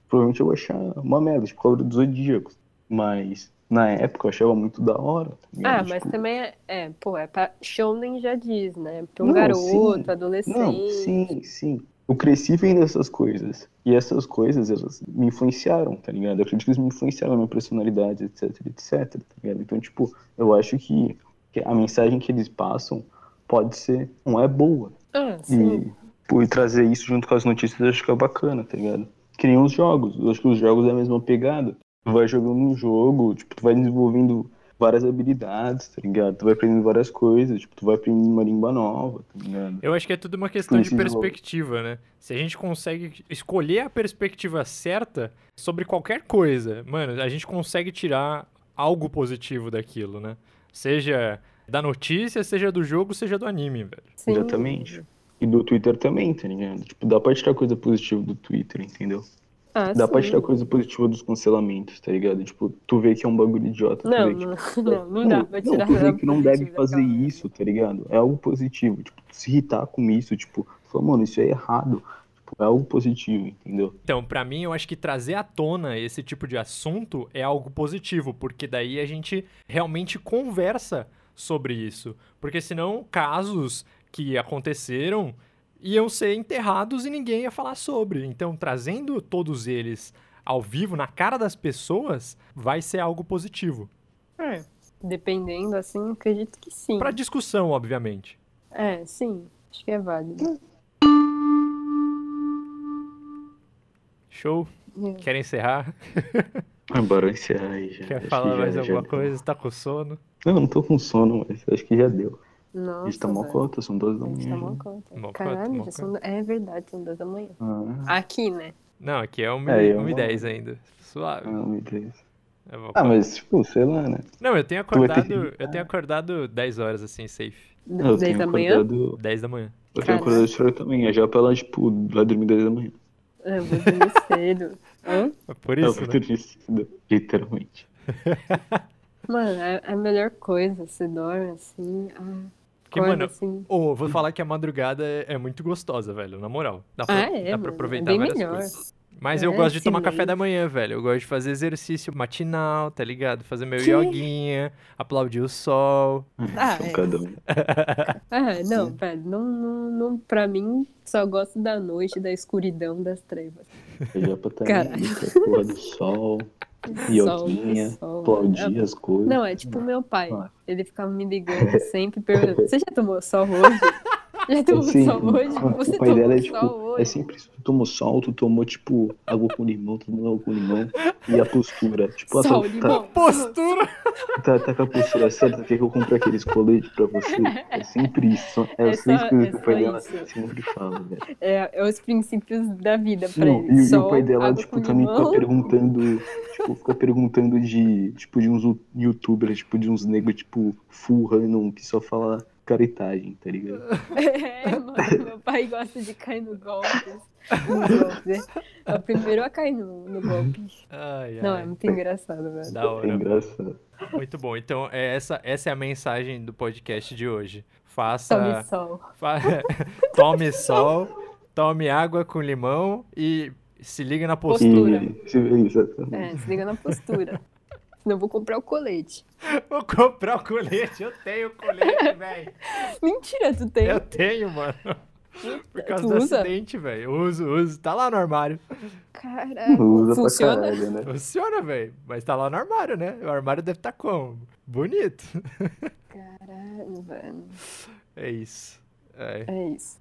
provavelmente eu vou achar uma merda, tipo, Cavaleiro dos Zodíacos. Mas, na época, eu achava muito da hora? Ah, mas também é, é, pô, é pra shounen já diz, né? Pra um Não, garoto, sim. adolescente. Não, sim, sim. Eu cresci vendo essas coisas. E essas coisas, elas me influenciaram, tá ligado? Eu acredito que eles me influenciaram na minha personalidade, etc, etc, tá ligado? Então, tipo, eu acho que, que a mensagem que eles passam pode ser, não é boa. Ah, sim. E, pô, e trazer isso junto com as notícias eu acho que é bacana, tá ligado? Nem os jogos. Eu acho que os jogos é a mesma pegada. Tu vai jogando um jogo, tipo, tu vai desenvolvendo várias habilidades, tá ligado? Tu vai aprendendo várias coisas, tipo, tu vai aprendendo uma língua nova, tá ligado? Eu acho que é tudo uma questão de perspectiva, né? Se a gente consegue escolher a perspectiva certa sobre qualquer coisa, mano, a gente consegue tirar algo positivo daquilo, né? Seja da notícia, seja do jogo, seja do anime, velho. sim. Exatamente. E do Twitter também, tá ligado? Tipo, dá pra tirar coisa positiva do Twitter, entendeu? Ah, Dá pra sim. tirar coisa positiva dos cancelamentos, tá ligado? Tipo, tu vê que é um bagulho idiota. tu Não, vê não, não, não dá pra tirar tu vê que não deve fazer daquela- isso, tá ligado? É algo positivo. Tipo, se irritar com isso, tipo, falar, mano, isso é errado. Tipo, é algo positivo, entendeu? Então, pra mim, eu acho que trazer à tona esse tipo de assunto é algo positivo, porque daí a gente realmente conversa sobre isso. Porque senão, casos que aconteceram iam ser enterrados e ninguém ia falar sobre. Então, trazendo todos eles ao vivo, na cara das pessoas, vai ser algo positivo. É, dependendo, assim, acredito que sim. Pra discussão, obviamente. É, sim, acho que é válido. Show? É. Quer encerrar? Ah, bora encerrar aí já. Quer Acho falar que já- mais já alguma deu. coisa? Tá com sono? Não, não tô com sono, mas acho que já deu. A Nossa, gente tá velho. cota, são duas da A gente manhã. mó já. cota. Mó cota, Caralho, são... é verdade, são duas da manhã. Ah, Aqui, né? Não, aqui é 1 É, eu e não- 10 ainda. Suave. ah, Deus. Eu vou Ah, mas, tipo, sei lá, né? Não, eu tenho ter acordado. que- Eu tenho acordado 10 horas assim, safe. Eu Dez tenho da manhã? acordado. 10 da manhã. Eu tenho Caralho. acordado esse horário também. É já pra ela, tipo, vai dormir 10 da manhã. Ah, Eu vou dormir cedo. Hã? É por Eu isso, vou né? dormir cedo, literalmente. Mano, é é a melhor coisa. Você dorme assim. Ah, Porque, acorda mano, assim. Ô, vou falar que a madrugada é, é muito gostosa, velho, na moral. Dá pra, Ah, é, dá pra aproveitar é bem várias melhor. coisas. Mas eu É, gosto de tomar café silêncio. da manhã, velho. Eu gosto de fazer exercício matinal, tá ligado? Fazer meu Que? yoguinha, aplaudir o sol. Ah, é. Ah, não, velho, não, não, não, pra mim, só gosto da noite, da escuridão, das trevas. É já Caralho. porra do Sol, ioguinha, sol. aplaudir as coisas. Não, é tipo meu pai. Ah. Ele ficava me ligando sempre perguntando: Você já tomou sol hoje? Já tomou Assim, sol hoje? o Você pai tomou dela é sol tipo, hoje? é sempre isso. Tu tomou sol, tu tomou tipo água com limão, tu tomou água com limão. E a postura, tipo, Sol, tá, limão. Postura! tá, tá com a postura certa, quer que eu compre aqueles coletes pra você? É sempre isso. É, É as três coisas é que o pai dela isso. sempre fala, velho. É, é os princípios da vida pra Não, ele. e, e Sol, o pai dela, tipo, também fica limão. perguntando, tipo, fica perguntando de, tipo, de uns youtubers, tipo, de uns negros, tipo, full random, que só fala caretagem, tá ligado? É, mano, meu pai gosta de cair no golpe. Golpe. É o primeiro a cair no, no golpe. Ai, Não, é ai. muito engraçado, velho. Da É hora. engraçado. Muito bom. Então, é essa, essa é a mensagem do podcast de hoje. Faça. Tome sol. fa- tome sol, tome água com limão e se liga na postura. Postura. E, se- exatamente. É, se liga na postura. Senão eu vou comprar o colete. Vou comprar o colete. Eu tenho colete, velho. Mentira, tu tem. Eu tenho, mano. Por causa Tu do usa? acidente, velho. Uso, uso. Tá lá no armário. Caralho. Usa pra Funciona? caralho, né? Funciona, velho. Mas tá lá no armário, né? O armário deve estar como? Bonito. Caralho, velho. É isso. É. É isso.